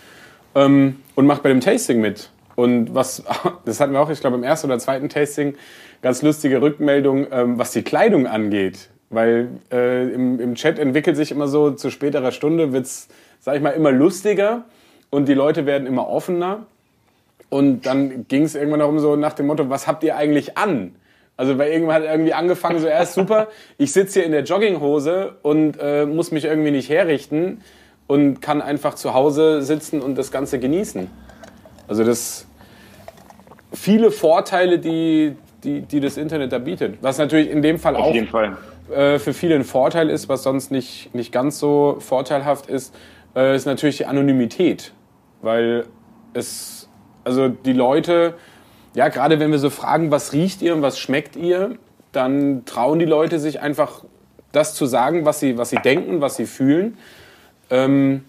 ähm, und macht bei dem Tasting mit. Und was, das hatten wir auch, ich glaube, im ersten oder zweiten Tasting, ganz lustige Rückmeldung, ähm, was die Kleidung angeht. Weil äh, im, im Chat entwickelt sich immer so, zu späterer Stunde wird's, sag ich mal, immer lustiger und die Leute werden immer offener. Und dann ging es irgendwann darum, so nach dem Motto, was habt ihr eigentlich an? Also weil irgendwann hat irgendwie angefangen, so erst super, ich sitze hier in der Jogginghose und äh, muss mich irgendwie nicht herrichten und kann einfach zu Hause sitzen und das Ganze genießen. Also das viele Vorteile, die, die, die das Internet da bietet. Was natürlich in dem Fall Auf auch jeden Fall. Äh, für viele ein Vorteil ist, was sonst nicht, nicht ganz so vorteilhaft ist, äh, ist natürlich die Anonymität. Weil es, also die Leute, ja, gerade wenn wir so fragen, was riecht ihr und was schmeckt ihr, dann trauen die Leute sich einfach das zu sagen, was sie, was sie denken, was sie fühlen. Ähm,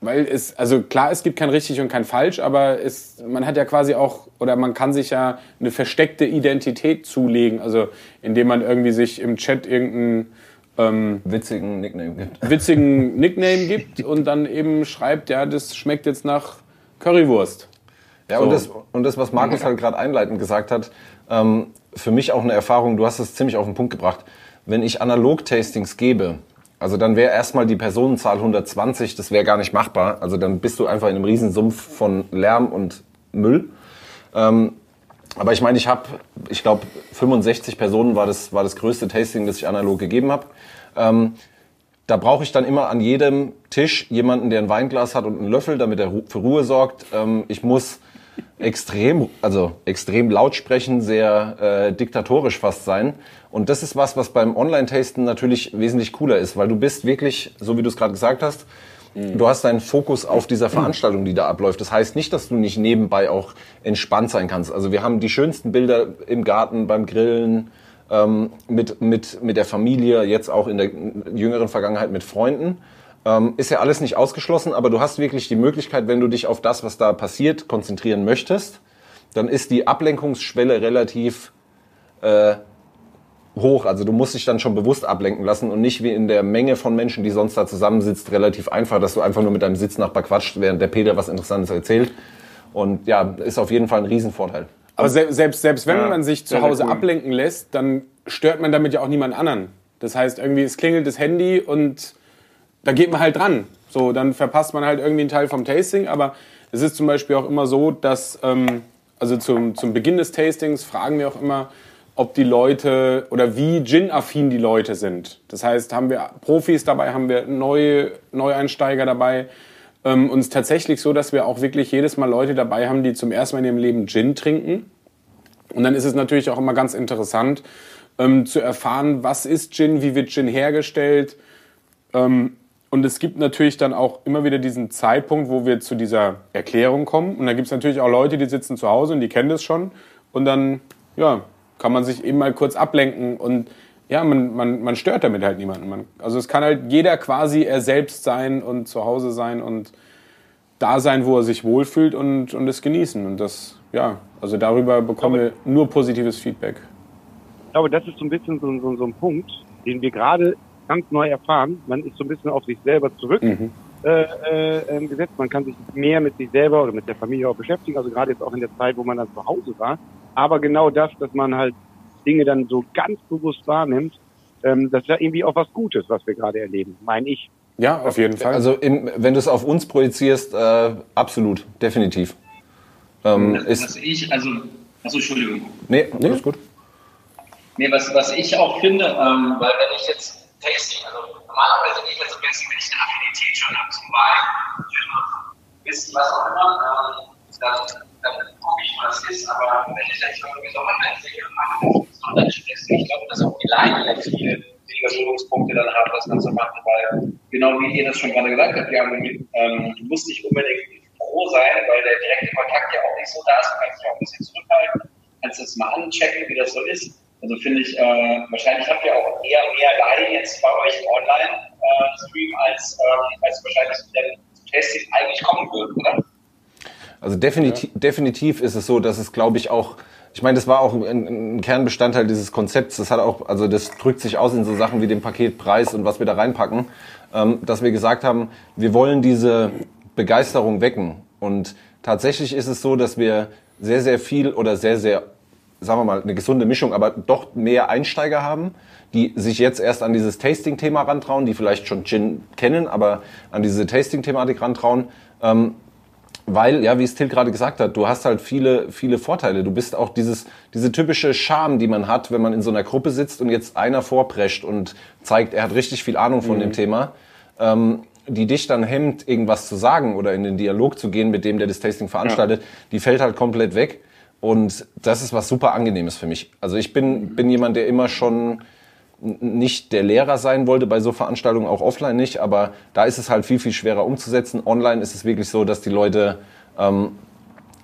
weil es, also klar, es gibt kein richtig und kein falsch, aber es, man hat ja quasi auch, oder man kann sich ja eine versteckte Identität zulegen, also indem man irgendwie sich im Chat irgendeinen ähm, Witzigen Nickname gibt. witzigen Nickname gibt und dann eben schreibt, ja, das schmeckt jetzt nach Currywurst. Ja, So. und, das, und das, was Markus halt gerade einleitend gesagt hat, ähm, für mich auch eine Erfahrung, du hast es ziemlich auf den Punkt gebracht. Wenn ich Analog-Tastings gebe, also dann wäre erstmal die Personenzahl 120, das wäre gar nicht machbar. Also dann bist du einfach in einem Riesensumpf von Lärm und Müll. Ähm, aber ich meine, ich habe, ich glaube, 65 Personen war das, war das größte Tasting, das ich analog gegeben habe. Ähm, da brauche ich dann immer an jedem Tisch jemanden, der ein Weinglas hat und einen Löffel, damit er für Ruhe sorgt. Ähm, ich muss extrem, also extrem laut sprechen, sehr äh, diktatorisch fast sein. Und das ist was, was beim Online-Tasten natürlich wesentlich cooler ist, weil du bist wirklich, so wie du es gerade gesagt hast, du hast deinen Fokus auf dieser Veranstaltung, die da abläuft. Das heißt nicht, dass du nicht nebenbei auch entspannt sein kannst. Also wir haben die schönsten Bilder im Garten, beim Grillen, ähm, mit, mit, mit der Familie, jetzt auch in der jüngeren Vergangenheit mit Freunden. Ähm, ist ja alles nicht ausgeschlossen, aber du hast wirklich die Möglichkeit, wenn du dich auf das, was da passiert, konzentrieren möchtest, dann ist die Ablenkungsschwelle relativ äh, hoch. Also du musst dich dann schon bewusst ablenken lassen und nicht wie in der Menge von Menschen, die sonst da zusammensitzt, relativ einfach, dass du einfach nur mit deinem Sitznachbar quatscht, während der Peter was Interessantes erzählt. Und ja, ist auf jeden Fall ein Riesenvorteil. Aber se selbst, selbst wenn Ja, man sich zu Hause cool. ablenken lässt, dann stört man damit ja auch niemand anderen. Das heißt, irgendwie, es klingelt das Handy und da geht man halt dran. So, dann verpasst man halt irgendwie einen Teil vom Tasting. Aber es ist zum Beispiel auch immer so, dass, ähm, also zum, zum Beginn des Tastings fragen wir auch immer, ob die Leute oder wie Gin-affin die Leute sind. Das heißt, haben wir Profis dabei, haben wir neue Neueinsteiger dabei. Ähm, und es ist tatsächlich so, dass wir auch wirklich jedes Mal Leute dabei haben, die zum ersten Mal in ihrem Leben Gin trinken. Und dann ist es natürlich auch immer ganz interessant ähm, zu erfahren, was ist Gin, wie wird Gin hergestellt. Ähm, und es gibt natürlich dann auch immer wieder diesen Zeitpunkt, wo wir zu dieser Erklärung kommen. Und dann gibt es natürlich auch Leute, die sitzen zu Hause und die kennen das schon. Und dann ja, kann man sich eben mal kurz ablenken und ja, man, man, man stört damit halt niemanden. Man, also es kann halt jeder quasi er selbst sein und zu Hause sein und da sein, wo er sich wohlfühlt und, und es genießen. Und das, ja, also darüber bekommen wir nur positives Feedback. Ich glaube, das ist so ein bisschen so, so, so ein Punkt, den wir gerade ganz neu erfahren. Man ist so ein bisschen auf sich selber zurück Mhm. äh, äh, ähm, gesetzt. Man kann sich mehr mit sich selber oder mit der Familie auch beschäftigen. Also gerade jetzt auch in der Zeit, wo man dann zu Hause war. Aber genau das, dass man halt Dinge dann so ganz bewusst wahrnimmt, ähm, das ist ja irgendwie auch was Gutes, was wir gerade erleben, meine ich. Ja, auf jeden Fall. Also im, wenn du es auf uns projizierst, äh, absolut, definitiv. Ähm, Was ist, ich, also, also Entschuldigung. nee, alles gut. Nee, was, was ich auch finde, ähm, weil wenn ich jetzt Tasting, also normalerweise am besten, wenn ich eine Affinität schon habe zum Wein, Whisky, was auch immer, ähm, dann, dann gucke ich, was ist, aber wenn ich jetzt irgendwie so Online-Dinge mache, dann ist es ich glaube, dass auch die Laien jetzt viel weniger Berührungspunkte dann haben, das Ganze machen, weil genau wie ihr das schon gerade gesagt habt, ja, ähm, du musst nicht unbedingt froh sein, weil der direkte Kontakt ja auch nicht so da ist. Man kann sich auch ein bisschen zurückhalten, kannst das mal anchecken, wie das so ist. Also finde ich, äh, wahrscheinlich habt ihr auch eher mehr Laien jetzt bei euch Online-Stream, äh, als, äh, als wahrscheinlich zum Testing eigentlich kommen würden, oder? Also definitiv, ja. definitiv ist es so, dass es, glaube ich, auch ich meine, das war auch ein, ein, Kernbestandteil dieses Konzepts. Das hat auch, also das drückt sich aus in so Sachen wie den Paketpreis und was wir da reinpacken, ähm, dass wir gesagt haben, wir wollen diese Begeisterung wecken. Und tatsächlich ist es so, dass wir sehr, sehr viel oder sehr, sehr, sagen wir mal, eine gesunde Mischung, aber doch mehr Einsteiger haben, die sich jetzt erst an dieses Tasting-Thema rantrauen, die vielleicht schon Gin kennen, aber an diese Tasting-Thematik rantrauen. Ähm, weil, ja, wie es Till gerade gesagt hat, du hast halt viele, viele Vorteile. Du bist auch dieses, diese typische Charme, die man hat, wenn man in so einer Gruppe sitzt und jetzt einer vorprescht und zeigt, er hat richtig viel Ahnung von mhm. dem Thema, ähm, die dich dann hemmt, irgendwas zu sagen oder in den Dialog zu gehen mit dem, der das Tasting veranstaltet, ja. die fällt halt komplett weg. Und das ist was super angenehmes für mich. Also ich bin, bin jemand, der immer schon nicht der Lehrer sein wollte bei so Veranstaltungen, auch offline nicht, aber da ist es halt viel, viel schwerer umzusetzen. Online ist es wirklich so, dass die Leute ähm,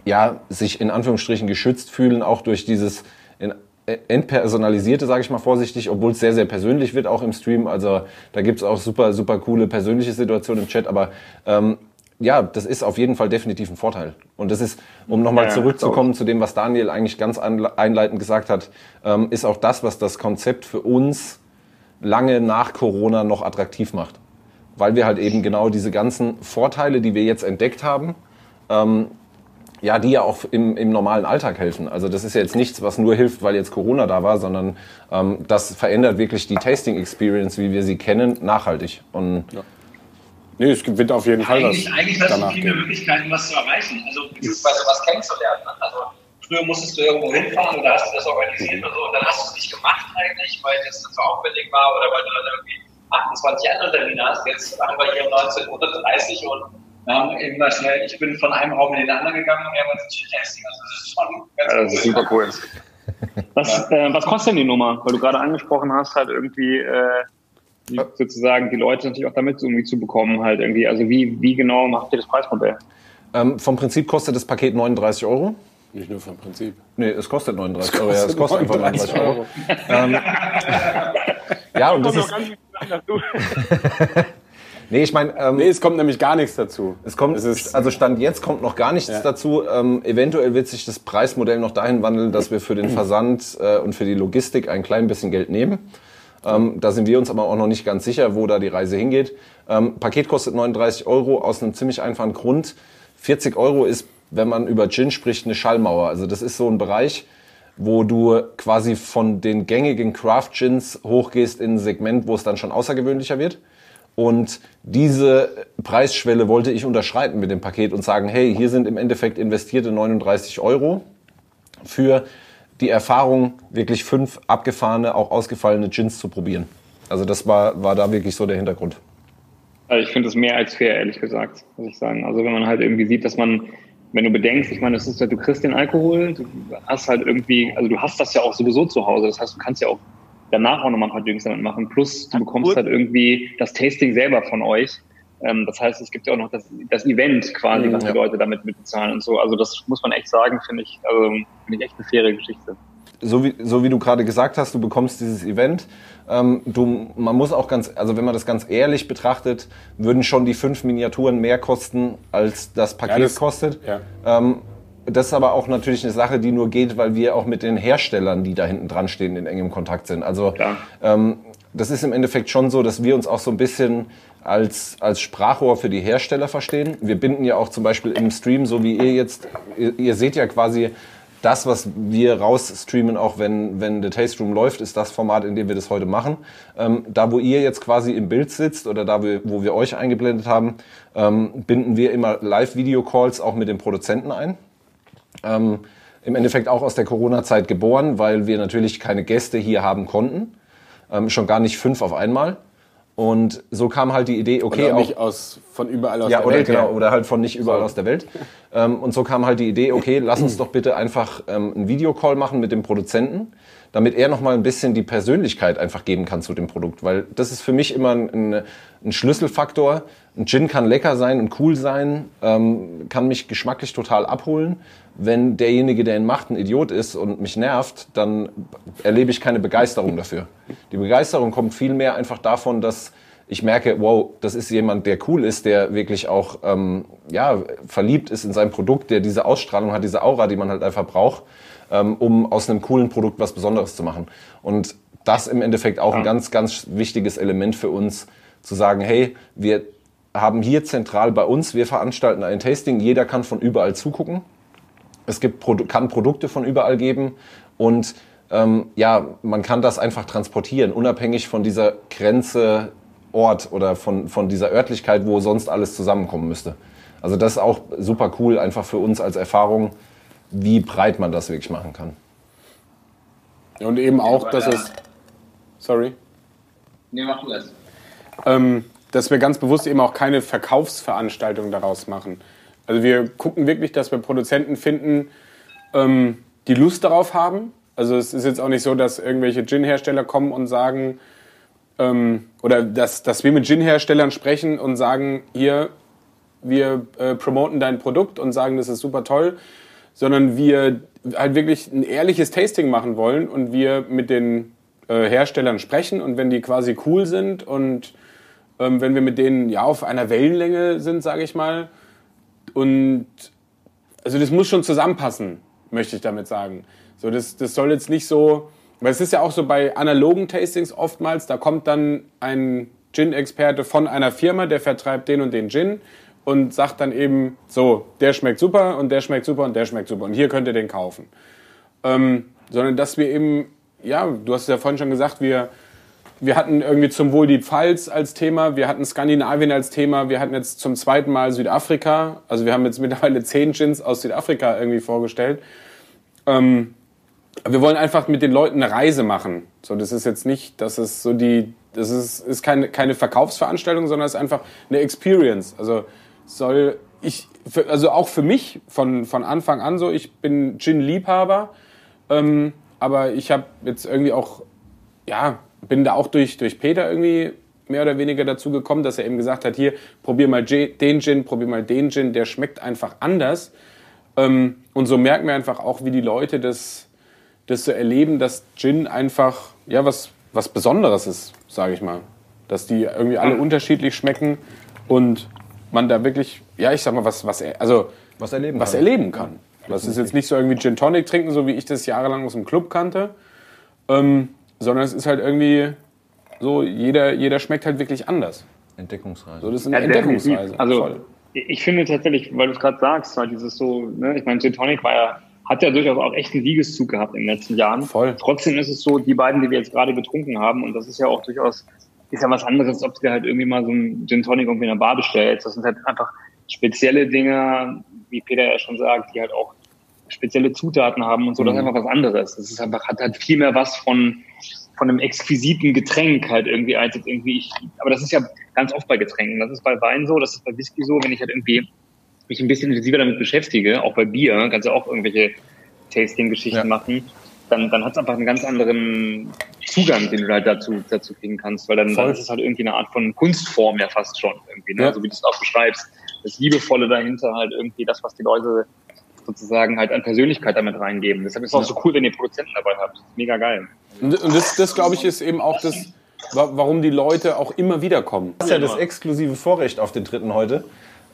ja, sich in Anführungsstrichen geschützt fühlen, auch durch dieses äh, entpersonalisierte, sage ich mal vorsichtig, obwohl es sehr, sehr persönlich wird, auch im Stream. Also da gibt's auch super, super coole persönliche Situationen im Chat, aber ähm, ja, das ist auf jeden Fall definitiv ein Vorteil. Und das ist, um nochmal ja, zurückzukommen zu dem, was Daniel eigentlich ganz einleitend gesagt hat, ähm, ist auch das, was das Konzept für uns lange nach Corona noch attraktiv macht. Weil wir halt eben genau diese ganzen Vorteile, die wir jetzt entdeckt haben, ähm, ja, die ja auch im, im normalen Alltag helfen. Also das ist ja jetzt nichts, was nur hilft, weil jetzt Corona da war, sondern ähm, das verändert wirklich die Tasting Experience, wie wir sie kennen, nachhaltig. Und ja. Nee, es wird auf jeden Fall eigentlich, was. Eigentlich hast du viele gehen. Möglichkeiten, was zu erreichen. Also beziehungsweise was kennenzulernen. Ne? Also früher musstest du irgendwo hinfahren oder hast du das organisiert oder so und dann hast du es nicht gemacht eigentlich, weil das zu aufwendig war oder weil du dann irgendwie 28 andere Termine hast. Jetzt waren wir hier um 19.30 Uhr und wir haben irgendwann schnell, ich bin von einem Raum in den anderen gegangen und wir haben uns. Also das ist schon ganz ja, das ist super cool. Was, äh, was kostet denn die Nummer? Weil du gerade angesprochen hast, halt irgendwie äh, sozusagen die Leute natürlich auch damit irgendwie zu bekommen, halt irgendwie. Also wie, wie genau macht ihr das Preismodell? Ähm, vom Prinzip kostet das Paket 39 Euro. Nicht nur vom Prinzip. Nee, es kostet 39 es Euro. Ja, es kostet 39 einfach 39 Euro. ähm, ja, und das ist. Nee, ich meine, ähm, nee, es kommt nämlich gar nichts dazu. Es kommt, es also Stand jetzt kommt noch gar nichts ja. dazu. Ähm, eventuell wird sich das Preismodell noch dahin wandeln, dass wir für den Versand äh, und für die Logistik ein klein bisschen Geld nehmen. Ähm, da sind wir uns aber auch noch nicht ganz sicher, wo da die Reise hingeht. Ähm, Paket kostet 39 Euro aus einem ziemlich einfachen Grund. 40 Euro ist, wenn man über Gin spricht, eine Schallmauer. Also das ist so ein Bereich, wo du quasi von den gängigen Craft Gins hochgehst in ein Segment, wo es dann schon außergewöhnlicher wird. Und diese Preisschwelle wollte ich unterschreiten mit dem Paket und sagen, hey, hier sind im Endeffekt investierte 39 Euro für die Erfahrung, wirklich fünf abgefahrene, auch ausgefallene Gins zu probieren. Also das war, war da wirklich so der Hintergrund. Also ich finde es mehr als fair, ehrlich gesagt, muss ich sagen. Also wenn man halt irgendwie sieht, dass man, wenn du bedenkst, ich meine, es ist ja, du kriegst den Alkohol, du hast halt irgendwie, also du hast das ja auch sowieso zu Hause. Das heißt, du kannst ja auch danach auch nochmal ein paar Drinks damit machen. Plus du bekommst halt irgendwie das Tasting selber von euch. Ähm, das heißt, es gibt ja auch noch das, das Event quasi, was ja. die Leute damit mitbezahlen und so. Also das muss man echt sagen, finde ich, also finde ich echt eine faire Geschichte. So wie, so wie du gerade gesagt hast, du bekommst dieses Event. Ähm, du, man muss auch ganz, also wenn man das ganz ehrlich betrachtet, würden schon die fünf Miniaturen mehr kosten, als das Paket ja, das, kostet. Ja. Ähm, das ist aber auch natürlich eine Sache, die nur geht, weil wir auch mit den Herstellern, die da hinten dran stehen, in engem Kontakt sind. Also ähm, das ist im Endeffekt schon so, dass wir uns auch so ein bisschen als, als Sprachrohr für die Hersteller verstehen. Wir binden ja auch zum Beispiel im Stream, so wie ihr jetzt, ihr, ihr seht ja quasi das, was wir rausstreamen, auch wenn, wenn The Taste Room läuft, ist das Format, in dem wir das heute machen. Ähm, da, wo ihr jetzt quasi im Bild sitzt oder da, wo wir euch eingeblendet haben, ähm, binden wir immer Live-Video-Calls auch mit den Produzenten ein. Ähm, Im Endeffekt auch aus der Corona-Zeit geboren, weil wir natürlich keine Gäste hier haben konnten. Ähm, schon gar nicht fünf auf einmal. Und so kam halt die Idee, okay, oder auch nicht aus von überall aus ja, der oder, Welt. Genau, oder halt von nicht überall so. aus der Welt. Ähm, und so kam halt die Idee, okay, lass uns doch bitte einfach ähm, einen Videocall machen mit dem Produzenten, damit er nochmal ein bisschen die Persönlichkeit einfach geben kann zu dem Produkt. Weil das ist für mich immer ein, ein Schlüsselfaktor. Ein Gin kann lecker sein und cool sein, ähm, kann mich geschmacklich total abholen. Wenn derjenige, der ihn macht, ein Idiot ist und mich nervt, dann erlebe ich keine Begeisterung dafür. Die Begeisterung kommt vielmehr einfach davon, dass ich merke, wow, das ist jemand, der cool ist, der wirklich auch ähm, ja, verliebt ist in sein Produkt, der diese Ausstrahlung hat, diese Aura, die man halt einfach braucht, ähm, um aus einem coolen Produkt was Besonderes zu machen. Und das im Endeffekt auch ein ganz, ganz wichtiges Element für uns, zu sagen, hey, wir haben hier zentral bei uns, wir veranstalten ein Tasting, jeder kann von überall zugucken. Es gibt, kann Produkte von überall geben und ähm, ja, man kann das einfach transportieren, unabhängig von dieser Grenze Ort oder von, von dieser Örtlichkeit, wo sonst alles zusammenkommen müsste. Also das ist auch super cool, einfach für uns als Erfahrung, wie breit man das wirklich machen kann. Und eben auch, dass es. Sorry. Nee, mach du es. Ähm, dass wir ganz bewusst eben auch keine Verkaufsveranstaltung daraus machen. Also wir gucken wirklich, dass wir Produzenten finden, ähm, die Lust darauf haben. Also es ist jetzt auch nicht so, dass irgendwelche Gin-Hersteller kommen und sagen, ähm, oder dass, dass wir mit Gin-Herstellern sprechen und sagen, hier, wir äh, promoten dein Produkt und sagen, das ist super toll, sondern wir halt wirklich ein ehrliches Tasting machen wollen und wir mit den äh, Herstellern sprechen und wenn die quasi cool sind und ähm, wenn wir mit denen ja auf einer Wellenlänge sind, sage ich mal, und also das muss schon zusammenpassen, möchte ich damit sagen. So, das, das soll jetzt nicht so, weil es ist ja auch so bei analogen Tastings oftmals, da kommt dann ein Gin-Experte von einer Firma, der vertreibt den und den Gin und sagt dann eben, so, der schmeckt super und der schmeckt super und der schmeckt super und hier könnt ihr den kaufen. Ähm, sondern dass wir eben, ja, du hast es ja vorhin schon gesagt, wir, wir hatten irgendwie zum Wohl die Pfalz als Thema, wir hatten Skandinavien als Thema, wir hatten jetzt zum zweiten Mal Südafrika, also wir haben jetzt mittlerweile zehn Gins aus Südafrika irgendwie vorgestellt. Ähm, wir wollen einfach mit den Leuten eine Reise machen. So, das ist jetzt nicht, das ist so die, das ist, ist keine, keine Verkaufsveranstaltung, sondern es ist einfach eine Experience. Also soll ich, also auch für mich von, von Anfang an so, ich bin Gin-Liebhaber, ähm, aber ich habe jetzt irgendwie auch, ja, bin da auch durch, durch Peter irgendwie mehr oder weniger dazu gekommen, dass er eben gesagt hat, hier, probier mal den Gin, probier mal den Gin, der schmeckt einfach anders. Ähm, und so merken wir einfach auch, wie die Leute das das zu erleben, dass Gin einfach ja was, was Besonderes ist, sage ich mal. Dass die irgendwie alle unterschiedlich schmecken und man da wirklich, ja, ich sag mal, was, was, also, was erleben was kann. Erleben kann. Das ist jetzt nicht so irgendwie Gin Tonic trinken, so wie ich das jahrelang aus dem Club kannte, ähm, sondern es ist halt irgendwie so, jeder, jeder schmeckt halt wirklich anders. Entdeckungsreise. So, das ist eine ja, Entdeckungsreise. Also, Voll. ich finde tatsächlich, weil du es gerade sagst, weil dieses so, ne, ich meine, Gin Tonic war ja hat ja durchaus auch echt einen Siegeszug gehabt in den letzten Jahren. Voll. Trotzdem ist es so, die beiden, die wir jetzt gerade getrunken haben, und das ist ja auch durchaus, ist ja was anderes, ob du halt irgendwie mal so ein Gin Tonic irgendwie in der Bar bestellst. Das sind halt einfach spezielle Dinge, wie Peter ja schon sagt, die halt auch spezielle Zutaten haben und so. Das ist mhm. einfach was anderes. Das ist einfach, hat halt viel mehr was von, von einem exquisiten Getränk halt irgendwie als jetzt irgendwie ich, aber das ist ja ganz oft bei Getränken. Das ist bei Wein so, das ist bei Whisky so, wenn ich halt irgendwie mich ein bisschen intensiver damit beschäftige, auch bei Bier, kannst du auch irgendwelche Tasting-Geschichten ja. machen, dann, dann hat es einfach einen ganz anderen Zugang, den du halt dazu, dazu kriegen kannst, weil dann, dann ist es halt irgendwie eine Art von Kunstform ja fast schon irgendwie, ne? Ja. so wie du es auch beschreibst. Das Liebevolle dahinter halt irgendwie das, was die Leute sozusagen halt an Persönlichkeit damit reingeben. Deshalb ist es auch so cool, wenn ihr Produzenten dabei habt. Mega geil. Und das, das glaube ich, ist eben auch das, warum die Leute auch immer wieder kommen. Das ist ja das exklusive Vorrecht auf den dritten heute.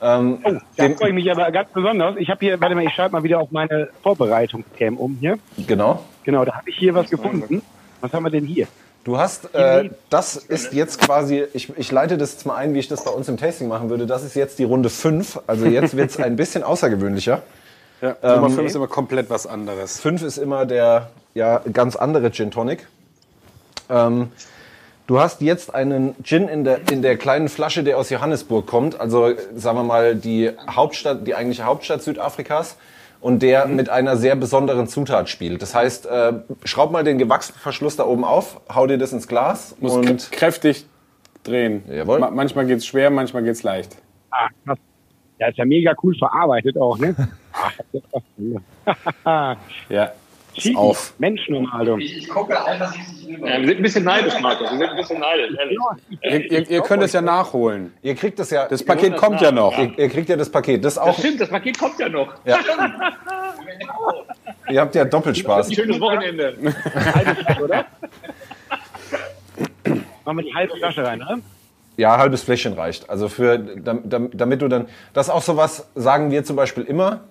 Ähm, oh, da freue ich mich aber ganz besonders. Ich habe hier, warte mal, ich schalte mal wieder auf meine Vorbereitungscam um hier. Genau. Genau, da habe ich hier was gefunden. Was haben wir denn hier? Du hast, äh, das ist jetzt quasi, ich, ich leite das jetzt mal ein, wie ich das bei uns im Tasting machen würde. Das ist jetzt die Runde 5. Also jetzt wird es ein bisschen außergewöhnlicher. Ja, Nummer 5 ähm, ist immer komplett was anderes. 5 ist immer der ja, ganz andere Gin Tonic. Ähm, Du hast jetzt einen Gin in der, in der kleinen Flasche, der aus Johannesburg kommt, also sagen wir mal die Hauptstadt, die eigentliche Hauptstadt Südafrikas und der mhm. mit einer sehr besonderen Zutat spielt. Das heißt, äh, schraub mal den Gewachsverschluss da oben auf, hau dir das ins Glas Muss und kräftig drehen. Jawohl. Ma manchmal geht's schwer, manchmal geht's leicht. Ah, Ja, ist ja mega cool verarbeitet auch, ne? Ja. Chili, auf. Menschenunterhaltung. Ich, ich gucke einfach rüber. Ja, wir sind ein bisschen neidisch, Markus. Wir sind ein bisschen neidisch, ehrlich. Ihr, ihr, ihr könnt es ja nachholen. Ihr kriegt das ja. Das Paket kommt ja noch. Ihr, ihr kriegt ja das Paket. Das Das auch. stimmt, das Paket kommt ja noch. Ja. Ihr habt ja Doppelspaß. Ein schönes Wochenende. oder? Machen wir die halbe Flasche rein, ne? Ja, halbes Fläschchen reicht. Also für, dam- dam- damit du dann, das ist auch sowas, sagen wir zum Beispiel immer,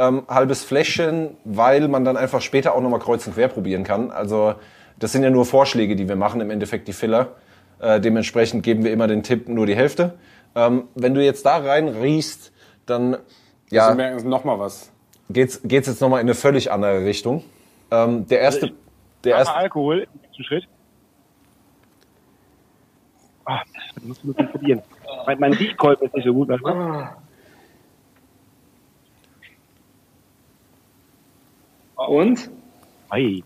ähm, halbes Fläschchen, weil man dann einfach später auch nochmal kreuz und quer probieren kann. Also das sind ja nur Vorschläge, die wir machen, im Endeffekt die Filler. Äh, dementsprechend geben wir immer den Tipp, nur die Hälfte. Ähm, wenn du jetzt da rein riechst, dann Ja. ja, merken noch mal was. geht's, geht's jetzt nochmal in eine völlig andere Richtung. Ähm, der erste, der erste, Alkohol im nächsten Schritt. Ah, das du wirklich probieren. Mein, mein Siegkolben ist nicht so gut, weißt Und? Ei.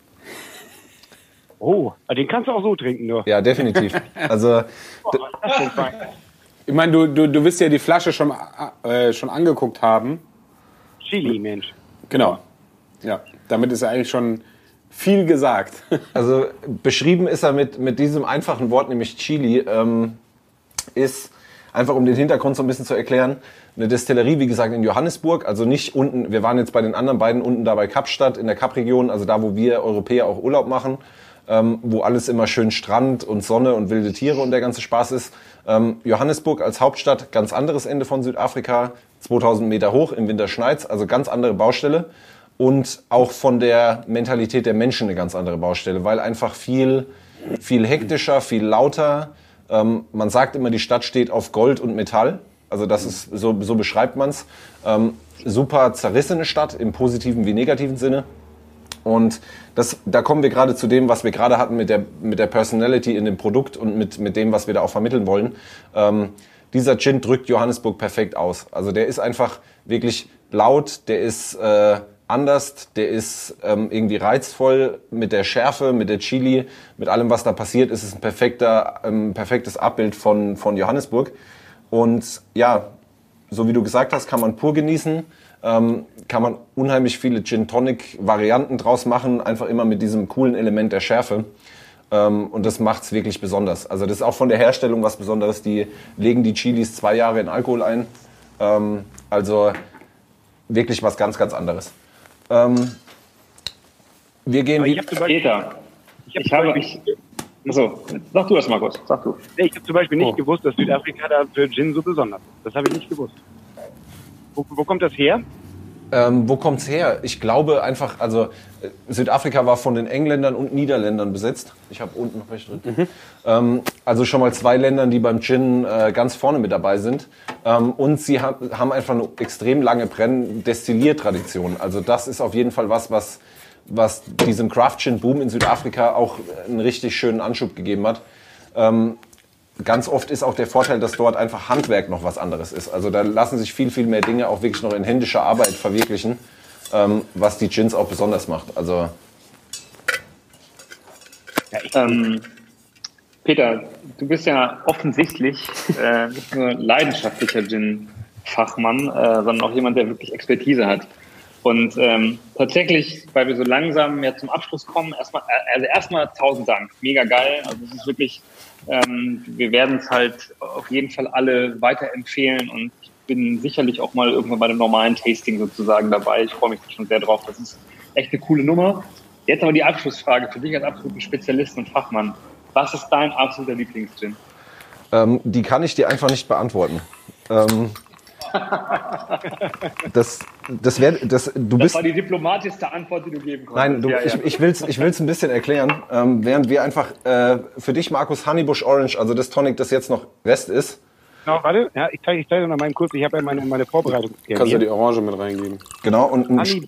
Oh, den kannst du auch so trinken, nur. ja, definitiv. Also, fein. Ich meine, du, du, du wirst ja die Flasche schon, äh, schon angeguckt haben. Chili, Mensch. Genau. Ja, damit ist ja eigentlich schon viel gesagt. Also beschrieben ist er mit, mit diesem einfachen Wort, nämlich Chili, ähm, ist einfach um den Hintergrund so ein bisschen zu erklären, eine Destillerie, wie gesagt, in Johannesburg, also nicht unten, wir waren jetzt bei den anderen beiden unten da bei Kapstadt in der Kapregion, also da, wo wir Europäer auch Urlaub machen, ähm, wo alles immer schön Strand und Sonne und wilde Tiere und der ganze Spaß ist. Ähm, Johannesburg als Hauptstadt, ganz anderes Ende von Südafrika, 2000 Meter hoch, im Winter schneit's, also ganz andere Baustelle und auch von der Mentalität der Menschen eine ganz andere Baustelle, weil einfach viel, viel hektischer, viel lauter. Ähm, man sagt immer, die Stadt steht auf Gold und Metall. Also das ist so, so beschreibt man's. Ähm, super zerrissene Stadt im positiven wie negativen Sinne. Und das, da kommen wir gerade zu dem, was wir gerade hatten mit der, mit der Personality in dem Produkt und mit, mit dem, was wir da auch vermitteln wollen. Ähm, dieser Gin drückt Johannesburg perfekt aus. Also der ist einfach wirklich laut, der ist äh, anders, der ist ähm, irgendwie reizvoll mit der Schärfe, mit der Chili, mit allem, was da passiert, ist es ein perfekter, ähm, perfektes Abbild von, von Johannesburg. Und ja, so wie du gesagt hast, kann man pur genießen. Ähm, kann man unheimlich viele Gin Tonic Varianten draus machen, einfach immer mit diesem coolen Element der Schärfe. Ähm, und das macht's wirklich besonders. Also das ist auch von der Herstellung was Besonderes. Die legen die Chilis zwei Jahre in Alkohol ein. Ähm, also wirklich was ganz, ganz anderes. Ähm, wir gehen Aber ich wie, ich hab ich zum habe. Beispiel, Achso, sag du das, Markus. Sag du. nee, ich hab zum Beispiel nicht Oh. gewusst, dass Südafrika da für Gin so besonders ist. Das habe ich nicht gewusst. Wo, wo kommt das her? Ähm, wo kommt's her? Ich glaube einfach, also äh, Südafrika war von den Engländern und Niederländern besetzt. Ich habe unten noch welche drin. Ähm, also schon mal zwei Ländern, die beim Gin äh, ganz vorne mit dabei sind. Ähm, und sie ha haben einfach eine extrem lange Brenn-Destilliertradition. Also das ist auf jeden Fall was, was, was diesem Craft Gin Boom in Südafrika auch einen richtig schönen Anschub gegeben hat. Ähm, ganz oft ist auch der Vorteil, dass dort einfach Handwerk noch was anderes ist. Also da lassen sich viel, viel mehr Dinge auch wirklich noch in händischer Arbeit verwirklichen, ähm, was die Gins auch besonders macht. Also Ähm, Peter, du bist ja offensichtlich äh, nicht nur leidenschaftlicher Gin-Fachmann, äh, sondern auch jemand, der wirklich Expertise hat. Und ähm, tatsächlich, weil wir so langsam ja zum Abschluss kommen, erstmal, also erstmal tausend Dank, mega geil. Also es ist wirklich, ähm, wir werden es halt auf jeden Fall alle weiterempfehlen und ich bin sicherlich auch mal irgendwann bei einem normalen Tasting sozusagen dabei. Ich freue mich schon sehr drauf. Das ist echt eine coole Nummer. Jetzt aber die Abschlussfrage für dich als absoluten Spezialisten und Fachmann. Was ist dein absoluter Lieblingsgin? ähm, die kann ich dir einfach nicht beantworten. Ähm, das, das wär, das, du Das bist war die diplomatischste Antwort, die du geben konntest. Nein, du, ja, ich, ja. ich will es ich will's ein bisschen erklären, ähm, während wir einfach äh, für dich, Markus, Honeybush Orange, also das Tonic, das jetzt noch Rest ist, Genau, warte, ja, ich zeige ich zeig dir noch mal kurz, ich habe ja meine, meine Vorbereitung Kannst du die Orange mit reingeben? genau, und ein, Honey,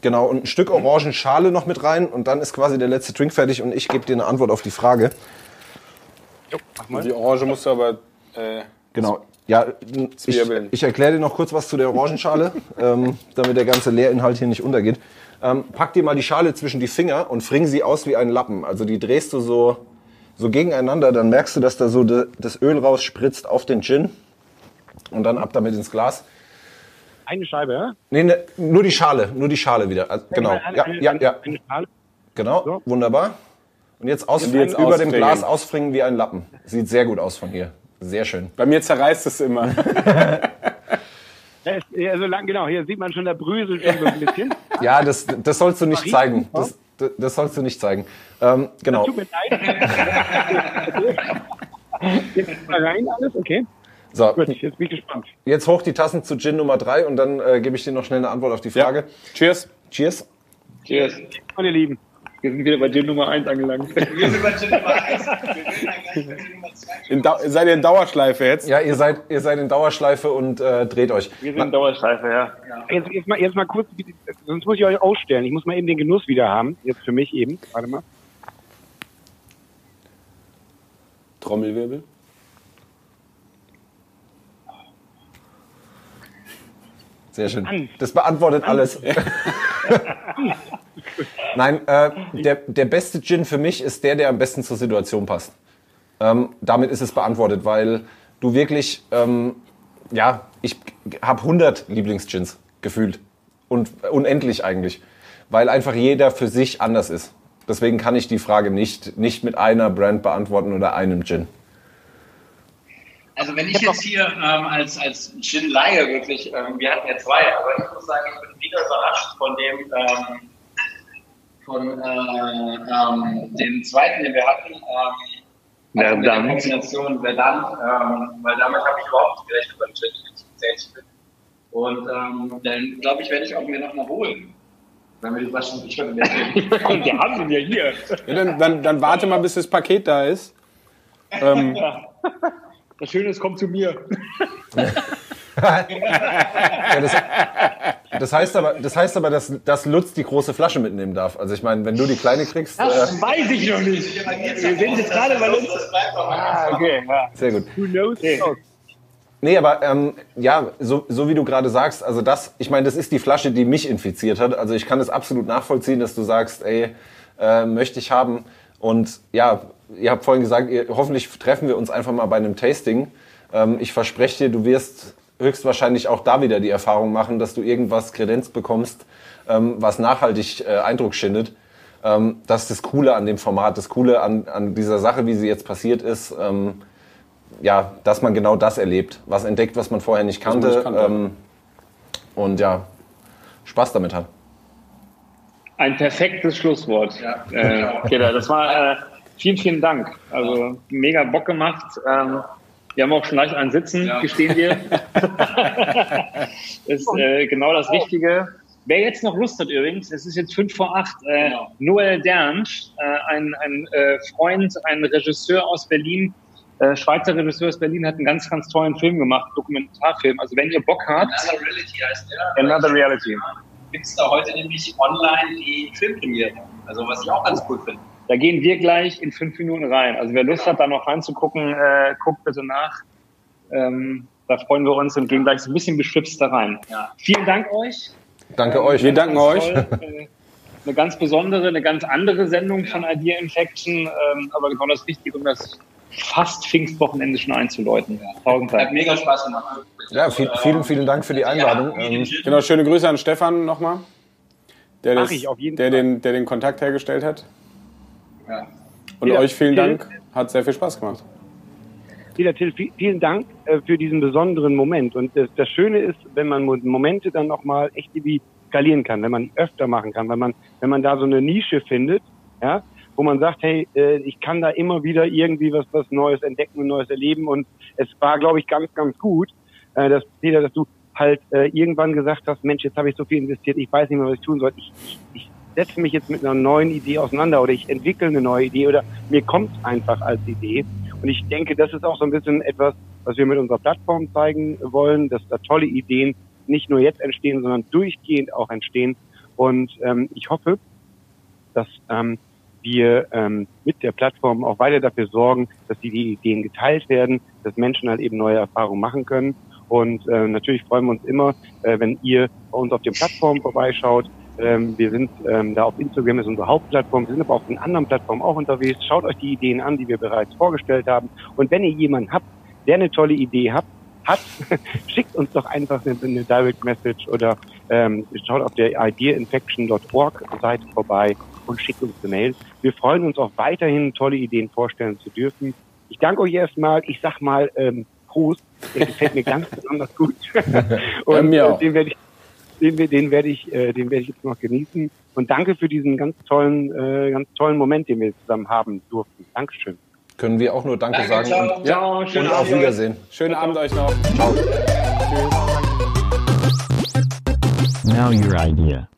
genau, und ein Stück Orangenschale noch mit rein und dann ist quasi der letzte Drink fertig und ich gebe dir eine Antwort auf die Frage. jo, mach mal. Die Orange musst du aber. Äh, Genau. Ja, ich, ich erkläre dir noch kurz was zu der Orangenschale, ähm, damit der ganze Leerinhalt hier nicht untergeht. Ähm, pack dir mal die Schale zwischen die Finger und fring sie aus wie einen Lappen. Also die drehst du so, so gegeneinander, dann merkst du, dass da so de, das Öl rausspritzt auf den Gin. und dann ab damit ins Glas. Eine Scheibe, ja? Nee, ne, nur die Schale, nur die Schale wieder. Also, genau, Eine, ja, eine, ja, ja, Eine Schale. genau, So. wunderbar. Und jetzt ausfringen, jetzt über dem. Glas ausfringen wie ein Lappen. Sieht sehr gut aus von hier. Sehr schön. Bei mir zerreißt es immer. Das also lang, genau, hier sieht man schon, da bröselt schon so ein bisschen. Ja, das, das sollst du nicht zeigen. ja? Das, das, das sollst du nicht zeigen. Ähm, genau. Tut mir leid. Jetzt mal rein alles, okay? So, Gut, jetzt bin ich gespannt. jetzt hoch die Tassen zu Gin Nummer drei und dann äh, gebe ich dir noch schnell eine Antwort auf die Frage. Cheers. Cheers. Cheers. Meine Lieben. Wir sind wieder bei Gin Nummer 1 angelangt. Wir sind bei Gin Nummer 1. Wir bei Gin Nummer 2. In Dau seid ihr in Dauerschleife jetzt? Ja, ihr seid, ihr seid in Dauerschleife und äh, dreht euch. Wir sind in Dauerschleife, ja. Jetzt, jetzt, mal, jetzt mal kurz, sonst muss ich euch ausstellen. Ich muss mal eben den Genuss wieder haben. Jetzt für mich eben. Warte mal. Trommelwirbel. Sehr schön. Das beantwortet alles. Nein, äh, der, der beste Gin für mich ist der, der am besten zur Situation passt. Ähm, damit ist es beantwortet, weil du wirklich, ähm, ja, ich habe 100 Lieblingsgins gefühlt. Und unendlich eigentlich. Weil einfach jeder für sich anders ist. Deswegen kann ich die Frage nicht, nicht mit einer Brand beantworten oder einem Gin. Also wenn ich jetzt hier ähm, als, als Gin-Laie wirklich, ähm, wir hatten ja zwei, aber ich muss sagen, ich bin wieder überrascht von dem, ähm, von äh, ähm, dem zweiten, den wir hatten. Ähm, also mit der. Kombination Verdammt, ähm, weil damit habe ich überhaupt nicht gerechnet beim Gin, wenn ich bin. Und ähm, dann glaube ich, werde ich auch mir noch mal holen. Wenn wir die Flaschen ich würde mir Wir haben ihn ja hier. Ja, dann, dann, dann warte mal, bis das Paket da ist. Ähm, Das Schöne ist, kommt zu mir. Ja, das, das heißt aber, das heißt aber dass, dass Lutz die große Flasche mitnehmen darf. Also ich meine, wenn du die kleine kriegst, äh, Das weiß ich noch nicht. Wir sehen jetzt gerade, doch mal. Ah, okay, ja. sehr gut. Who knows? Oh, Nee, aber ähm, ja, so, so wie du gerade sagst, also das, ich meine, das ist die Flasche, die mich infiziert hat. Also ich kann es absolut nachvollziehen, dass du sagst, ey, äh, möchte ich haben. Und ja, ihr habt vorhin gesagt, ihr, hoffentlich treffen wir uns einfach mal bei einem Tasting. Ähm, ich verspreche dir, du wirst höchstwahrscheinlich auch da wieder die Erfahrung machen, dass du irgendwas kredenzt bekommst, ähm, was nachhaltig äh, Eindruck schindet. Ähm, das ist das Coole an dem Format, das Coole an, an dieser Sache, wie sie jetzt passiert ist. Ähm, ja, dass man genau das erlebt, was entdeckt, was man vorher nicht kannte, nicht kannte. Ähm, und ja, Spaß damit hat. Ein perfektes Schlusswort. Ja. Äh, Peter, das war äh, vielen, vielen Dank. Also mega Bock gemacht. Ähm, wir haben auch schon leicht einen Sitzen, Ja. gestehen wir. ist äh, genau das Richtige. Wer jetzt noch Lust hat übrigens, es ist jetzt fünf vor acht, äh, Genau. Noel Dernsch, äh, ein, ein äh, Freund, ein Regisseur aus Berlin, äh, Schweizer Regisseur aus Berlin, hat einen ganz, ganz tollen Film gemacht, Dokumentarfilm. Also wenn ihr Bock habt, Another Reality heißt der. Another Reality. Gibt es da heute nämlich online die Filmpremiere. Also was ich auch ganz cool finde. Da gehen wir gleich in fünf Minuten rein. Also wer Lust hat, da noch reinzugucken, äh, guckt bitte nach. Ähm, da freuen wir uns und gehen gleich so ein bisschen beschwipst da rein. Ja. Vielen Dank euch. Danke euch. wir danken euch. Toll. Äh, Eine ganz besondere, eine ganz andere Sendung von Idea Infection, ähm, aber genau das Richtige, um das fast Pfingstwochenende schon einzuläuten. Tausend Hat mega Spaß gemacht. Ja, viel, vielen, vielen Dank für die Einladung. Ja, Ähm, Genau, schöne Grüße an Stefan nochmal, der, das, ich auf jeden der, den, der den Kontakt hergestellt hat. Ja. Und Ja, euch vielen Dank, hat sehr viel Spaß gemacht. Peter Till, vi- vielen Dank äh, für diesen besonderen Moment. Und das, das Schöne ist, wenn man Mo- Momente dann noch mal echt irgendwie skalieren kann, wenn man öfter machen kann, wenn man, wenn man da so eine Nische findet, ja, wo man sagt, hey, äh, ich kann da immer wieder irgendwie was, was Neues entdecken und Neues erleben. Und es war, glaube ich, ganz, ganz gut, äh, dass Peter, dass du halt irgendwann gesagt hast, Mensch, jetzt habe ich so viel investiert, ich weiß nicht mehr, was ich tun soll. Ich, ich setze mich jetzt mit einer neuen Idee auseinander oder ich entwickle eine neue Idee oder mir kommt einfach als Idee. Und ich denke, das ist auch so ein bisschen etwas, was wir mit unserer Plattform zeigen wollen, dass da tolle Ideen nicht nur jetzt entstehen, sondern durchgehend auch entstehen. Und ähm, ich hoffe, dass ähm, wir ähm, mit der Plattform auch weiter dafür sorgen, dass die, Ideen geteilt werden, dass Menschen halt eben neue Erfahrungen machen können. Und äh, natürlich freuen wir uns immer, äh, wenn ihr bei uns auf den Plattformen vorbeischaut. Ähm, wir sind ähm, da auf Instagram, ist unsere Hauptplattform. Wir sind aber auf den anderen Plattformen auch unterwegs. Schaut euch die Ideen an, die wir bereits vorgestellt haben. Und wenn ihr jemanden habt, der eine tolle Idee hat, hat, schickt uns doch einfach eine, eine Direct Message oder ähm, schaut auf der ideainfection.org Seite vorbei und schickt uns eine Mail. Wir freuen uns auch weiterhin, tolle Ideen vorstellen zu dürfen. Ich danke euch erstmal. Ich sag mal ähm, Prost. Der gefällt mir ganz besonders gut. und Ja, mir äh, auch. den werde ich den, den werde ich, äh, den werde ich jetzt noch genießen. Und danke für diesen ganz tollen, äh, ganz tollen Moment, den wir zusammen haben durften. Dankeschön. Können wir auch nur Danke, Danke, sagen ciao. und, Ciao, schönen und auf. Wiedersehen. Schönen Abend euch noch. Now your idea.